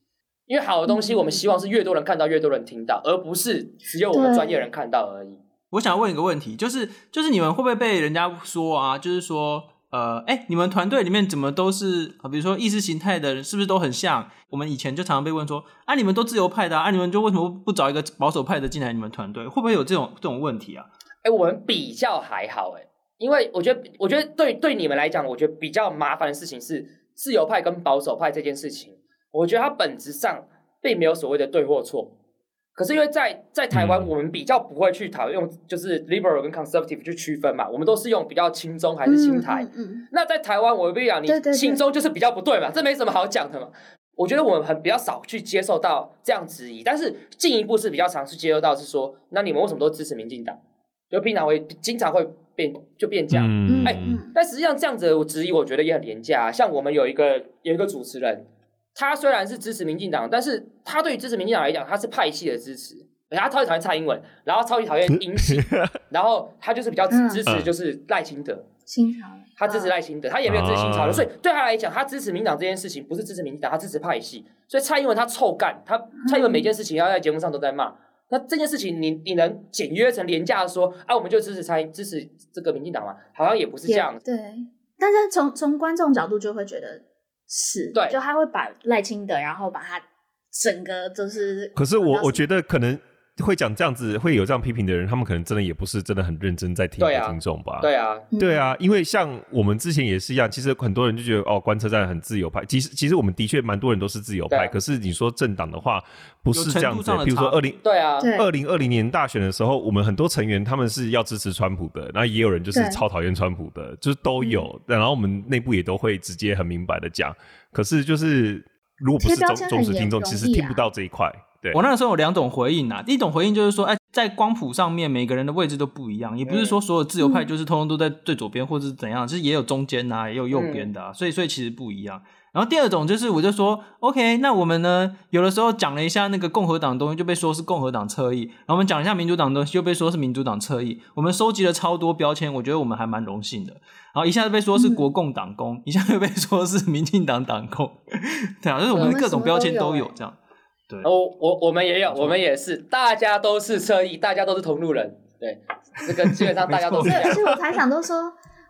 E: 因为好的东西，我们希望是越多人看到，越多人听到，而不是只有我们专业人看到而已。
D: 我想问一个问题，就是就是你们会不会被人家说啊？就是说，呃，哎，你们团队里面怎么都是？比如说意识形态的人，是不是都很像？我们以前就常常被问说，啊，你们都自由派的啊，啊你们就为什么不找一个保守派的进来你们团队？会不会有这种这种问题啊？
E: 哎，我们比较还好哎，因为我觉得，我觉得对对你们来讲，我觉得比较麻烦的事情是自由派跟保守派这件事情。我觉得它本质上并没有所谓的对或错。可是因为在在台湾，我们比较不会去讨论用就是 liberal 跟 conservative 去区分嘛，我们都是用比较亲中还是亲台。嗯嗯、那在台湾，我跟你讲，你亲中就是比较不对嘛，这没什么好讲的嘛。我觉得我们很比较少去接受到这样质疑，但是进一步是比较常去接受到是说，那你们为什么都支持民进党？就平常会经常会变就变这样。嗯、哎，但实际上这样子的质疑，我觉得也很廉价啊。像我们有一个有一个主持人。他虽然是支持民进党，但是他对于支持民进党来讲，他是派系的支持，他超级讨厌蔡英文，然后超级讨厌英系，<laughs> 然后他就是比较支持就是赖清德，
C: 清朝，
E: 他支持赖清德，他也没有支持清朝的，所以对他来讲，他支持民党这件事情不是支持民进党，他支持派系，所以蔡英文他臭干，他蔡英文每件事情要在节目上都在骂，那这件事情你你能简约成廉价的说，啊，我们就支持蔡支持这个民进党吗？好像也不是这样，
C: 对，但是从从观众角度就会觉得。是，对，就他会把赖清德，然后把他整个就是。
B: 可是我我觉得可能会讲这样子，会有这样批评的人，他们可能真的也不是真的很认真在听的听众吧？
E: 对啊，
B: 对啊，因为像我们之前也是一样，其实很多人就觉得哦，观车站很自由派。其实其实我们的确蛮多人都是自由派，可是你说政党的话，不是这样子。比如说二零
E: 对啊，
B: 二零二零年大选的时候，我们很多成员他们是要支持川普的，然后也有人就是超讨厌川普的，就是都有。然后我们内部也都会直接很明白的讲。可是，就是如果不是忠忠实听众，其实听不到这一块。对，
D: 我那个时候有两种回应啊。第一种回应就是说，哎，在光谱上面，每个人的位置都不一样，也不是说所有自由派就是通通都在最左边，或者是怎样，就是也有中间啊，也有右边的啊。所以，所以其实不一样。然后第二种就是，我就说，OK，那我们呢，有的时候讲了一下那个共和党的东西，就被说是共和党侧翼；然后我们讲一下民主党的东西，就被说是民主党侧翼。我们收集了超多标签，我觉得我们还蛮荣幸的。然后一下子被说是国共党工，嗯、一下子被说是民进党党工，对啊，就是我们各种标签都有这样。对，
E: 我我我们也有，我们也是，大家都是侧翼，大家都是同路人。对，这个基本上大家都是。
C: 而且，我才想都说，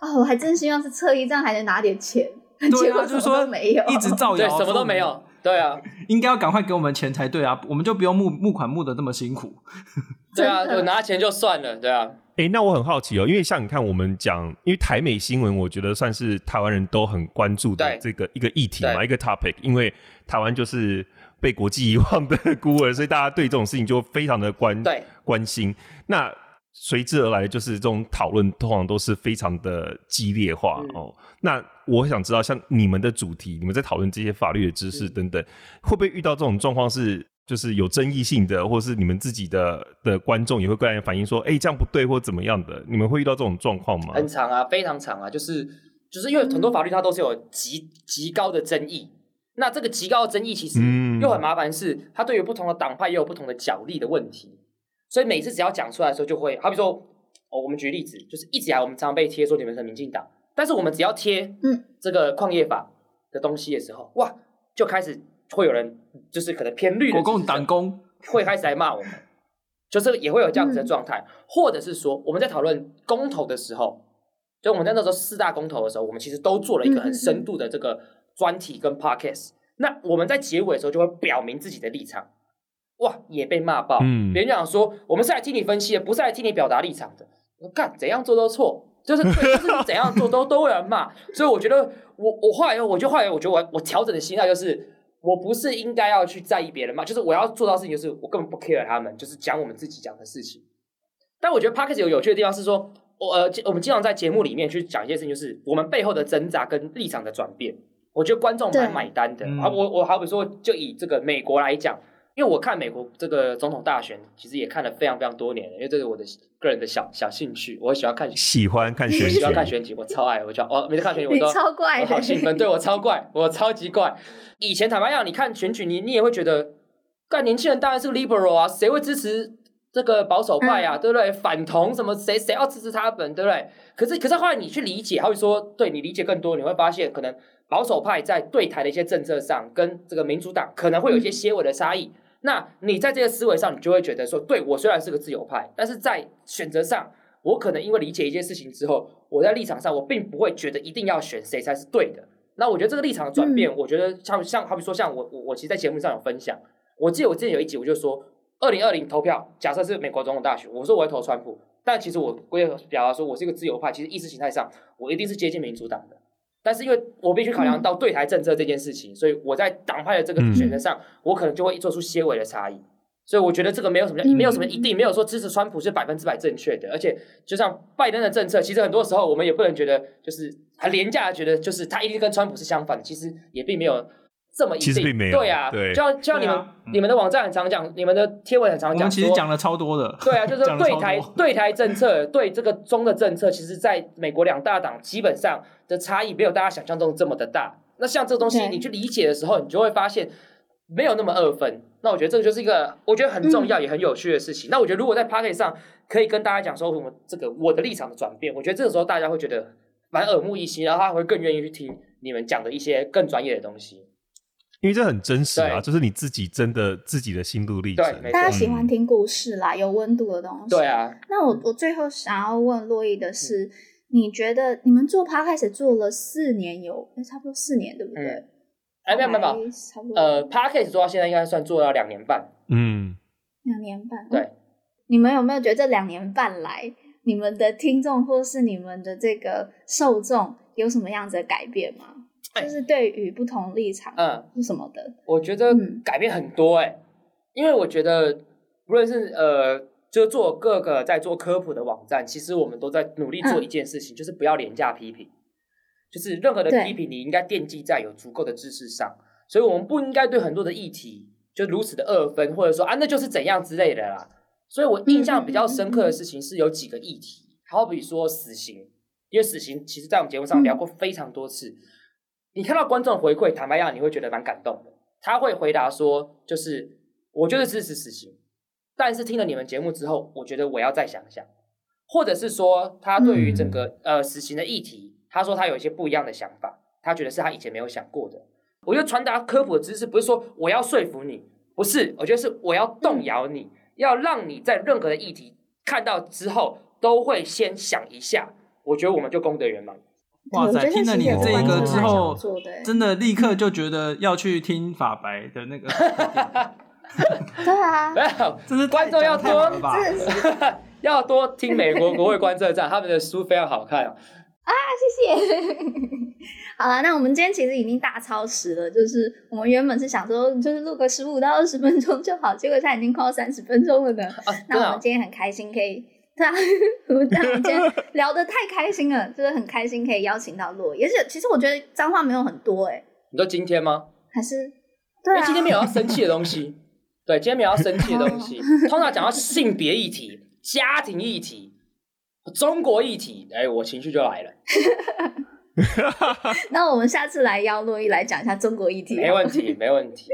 C: 哦，我还真希望是侧翼，这样还能拿点钱。
D: 对啊，就是说没有，一直造 <laughs> 谣，
E: 对，什么都没有。对啊，<laughs>
D: 应该要赶快给我们钱才对啊，我们就不用募募款募的这么辛苦。<laughs>
E: 对啊，就拿钱就算了，对啊。
B: 哎、欸，那我很好奇哦，因为像你看，我们讲，因为台美新闻，我觉得算是台湾人都很关注的这个一个议题嘛，一个 topic。因为台湾就是被国际遗忘的孤儿，所以大家对这种事情就非常的关对关心。那随之而来的就是这种讨论，通常都是非常的激烈化、嗯、哦。那我想知道，像你们的主题，你们在讨论这些法律的知识等等，嗯、会不会遇到这种状况是，就是有争议性的，或是你们自己的的观众也会过来反映说，哎、欸，这样不对或怎么样的？你们会遇到这种状况吗？
E: 很长啊，非常长啊，就是就是因为很多法律它都是有极极高的争议，那这个极高的争议其实又很麻烦，是它对于不同的党派也有不同的角力的问题。所以每次只要讲出来的时候，就会好比说，哦，我们举例子，就是一直以来我们常常被贴说你们是民进党，但是我们只要贴嗯。这个矿业法的东西的时候，哇，就开始会有人就是可能偏绿的国
D: 共党工
E: 会开始来骂我们，就是也会有这样子的状态，或者是说我们在讨论公投的时候，就我们在那时候四大公投的时候，我们其实都做了一个很深度的这个专题跟 podcast，那我们在结尾的时候就会表明自己的立场。哇，也被骂爆！嗯别人讲说，我们是来听你分析的，不是来听你表达立场的。我干怎样做都错，就是对，就是怎样做都 <laughs> 都会有人骂。所以我觉得，我我后来，我就后来，我觉得我我调整的心态就是，我不是应该要去在意别人骂，就是我要做到事情，就是我根本不 care 他们，就是讲我们自己讲的事情。但我觉得 Podcast 有有趣的地方是说，我呃，我们经常在节目里面去讲一些事情，就是我们背后的挣扎跟立场的转变。我觉得观众蛮买单的。啊，我我好比说，就以这个美国来讲。因为我看美国这个总统大选，其实也看了非常非常多年了，因为这是我的个人的小小兴趣，我喜欢看，
B: 喜欢看选举，
E: 喜欢看选举，我超爱，我就我每次看选举我都
F: 超怪，
E: 我好兴奋，对我超怪，我超级怪。以前坦白讲，你看选举，你你也会觉得，干年轻人当然是个 liberal 啊，谁会支持这个保守派啊，嗯、对不对？反同什么，谁谁要支持他本，对不对？可是可是后来你去理解，他会说，对你理解更多，你会发现，可能保守派在对台的一些政策上，跟这个民主党可能会有一些些微的差异。嗯那你在这个思维上，你就会觉得说，对，我虽然是个自由派，但是在选择上，我可能因为理解一件事情之后，我在立场上，我并不会觉得一定要选谁才是对的。那我觉得这个立场的转变，嗯、我觉得像像好比说像我我我其实在节目上有分享，我记得我之前有一集我就说，二零二零投票，假设是美国总统大选，我说我会投川普，但其实我我也表达说我是一个自由派，其实意识形态上我一定是接近民主党的。但是因为我必须考量到对台政策这件事情，嗯、所以我在党派的这个选择上，嗯、我可能就会做出些微的差异。所以我觉得这个没有什么，嗯、没有什么一定，没有说支持川普是百分之百正确的。而且就像拜登的政策，其实很多时候我们也不能觉得就是很廉价的觉得就是他一定跟川普是相反的，其实也并没有。这么一定，
B: 其实并没有，
E: 对啊，
B: 对，
E: 就像就像你们、你们的网站很常讲，你们的贴文很常讲，
D: 其实讲了超多的，
E: 对啊，就是 <laughs> 对台对台政策，对这个中的政策，其实在美国两大党基本上的差异没有大家想象中这么的大。那像这东西，你去理解的时候，你就会发现没有那么二分。那我觉得这个就是一个我觉得很重要也很有趣的事情。嗯、那我觉得如果在 Podcast 上可以跟大家讲说，我们这个我的立场的转变，我觉得这个时候大家会觉得蛮耳目一新，然后他会更愿意去听你们讲的一些更专业的东西。
B: 因为这很真实啊，就是你自己真的自己的心路历程。
F: 大家喜欢听故事啦，有温度的东西。
E: 对啊。
F: 那我我最后想要问洛伊的是，你觉得你们做 Podcast 做了四年有，差不多四年对不对？
E: 哎，没有没有，差不多。呃，Podcast 做到现在应该算做到两年半。
B: 嗯，
F: 两年半。
E: 对。
F: 你们有没有觉得这两年半来，你们的听众或是你们的这个受众有什么样子的改变吗？就是对于不同立场，嗯，是什么的？
E: 我觉得改变很多哎、因为我觉得无论是呃，就做各个在做科普的网站，其实我们都在努力做一件事情，嗯、就是不要廉价批评，就是任何的批评，你应该奠基在有足够的知识上，所以我们不应该对很多的议题就如此的二分，或者说啊，那就是怎样之类的啦。所以我印象比较深刻的事情是有几个议题，嗯、好比说死刑，因为死刑其实在我们节目上聊过非常多次。嗯你看到观众回馈，坦白讲，你会觉得蛮感动的。他会回答说：“就是我就是支持死刑，但是听了你们节目之后，我觉得我要再想想。”或者是说，他对于整个、嗯、呃死刑的议题，他说他有一些不一样的想法，他觉得是他以前没有想过的。我觉得传达科普的知识，不是说我要说服你，不是，我觉得是我要动摇你，要让你在任何的议题看到之后，都会先想一下。我觉得我们就功德圆满。
D: 哇塞！听了你的这一个之后，真的立刻就觉得要去听法白的那个。<laughs>
F: 对啊，<laughs>
E: 没有，这是观众要多，<laughs> 要多听美国国会观测站，他们的书非常好看啊！
F: 谢谢。好了，那我们今天其实已经大超时了，就是我们原本是想说，就是录个十五到二十分钟就好，结果现在已经快要三十分钟了呢。那我们今天很开心可以。对啊，我们今天聊得太开心了，就是很开心可以邀请到洛伊，而且其实我觉得脏话没有很多哎。
E: 你说今天吗？
F: 还是？对啊，
E: 因为今天没有要生气的东西。<laughs> 对，今天没有要生气的东西。通常讲到性别议题、家庭议题、中国议题，哎，我情绪就来了。<laughs>
F: 那我们下次来邀洛伊来讲一下中国议题。
E: 没问题，没问题。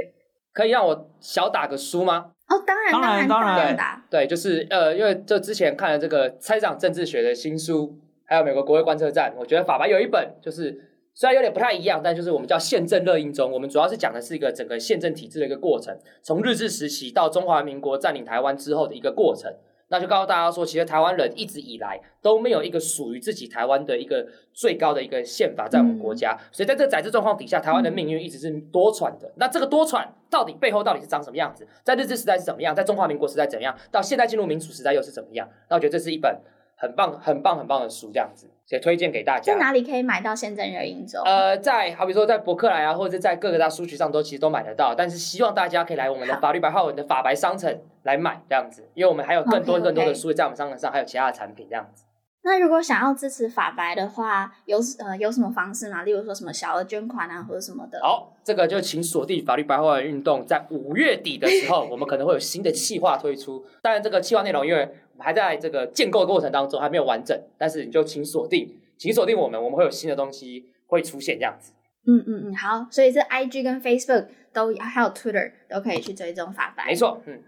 E: 可以让我小打个书吗？
F: 哦，当然，当然，当然，
E: 对，对，就是呃，因为就之前看了这个蔡市长政治学的新书，还有美国国会观测站，我觉得法白有一本，就是虽然有点不太一样，但就是我们叫宪政热印中，我们主要是讲的是一个整个宪政体制的一个过程，从日治时期到中华民国占领台湾之后的一个过程。那就告诉大家说，其实台湾人一直以来都没有一个属于自己台湾的一个最高的一个宪法在我们国家，嗯、所以在这个宰制状况底下，台湾的命运一直是多舛的。嗯、那这个多舛到底背后到底是长什么样子？在日治时代是怎么样？在中华民国时代怎么样？到现在进入民主时代又是怎么样？那我觉得这是一本很棒、很棒、很棒的书，这样子。也推荐给大家。
F: 在哪里可以买到《宪政热影中》？
E: 呃，在好比说在博客来啊，或者在各个大书局上都其实都买得到。但是希望大家可以来我们的法律白话文的法白商城来买这样子，因为我们还有更多更多的书在我们商城上，还有其他的产品这样子。
F: 那如果想要支持法白的话，有呃有什么方式吗？例如说什么小额捐款啊，或者什么的？
E: 好，这个就请锁定法律白话文运动，在五月底的时候，我们可能会有新的企划推出。当然，这个企划内容因为还在这个建构的过程当中，还没有完整。但是你就请锁定，请锁定我们，我们会有新的东西会出现这样子。
F: 嗯嗯嗯，好，所以这 IG 跟 Facebook 都还有 Twitter 都可以去追踪法白。
E: 没错，嗯，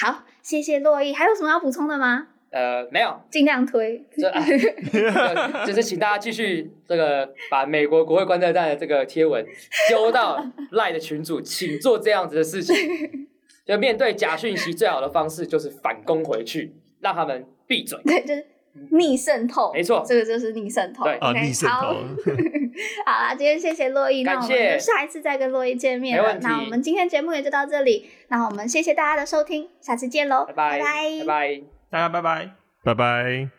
F: 好，谢谢洛伊，还有什么要补充的吗？
E: 呃，没有，
F: 尽量推。
E: 就、啊、<laughs> 就是请大家继续这个把美国国会观测站的这个贴文丢到 Line 的群组，请做这样子的事情。就面对假讯息，最好的方式就是反攻回去，让他们闭嘴。
F: 对，就是逆渗透。
E: 没错，
F: 这个就是逆渗透。
E: 对，
B: 啊，逆渗透。<laughs>
F: 好啦，今天谢谢洛伊，那我们就下一次再跟洛伊见面了。那我们今天节目也就到这里，那我们谢谢大家的收听，下次见喽，
E: 拜拜，拜拜。
D: 大家拜拜，
B: 拜拜。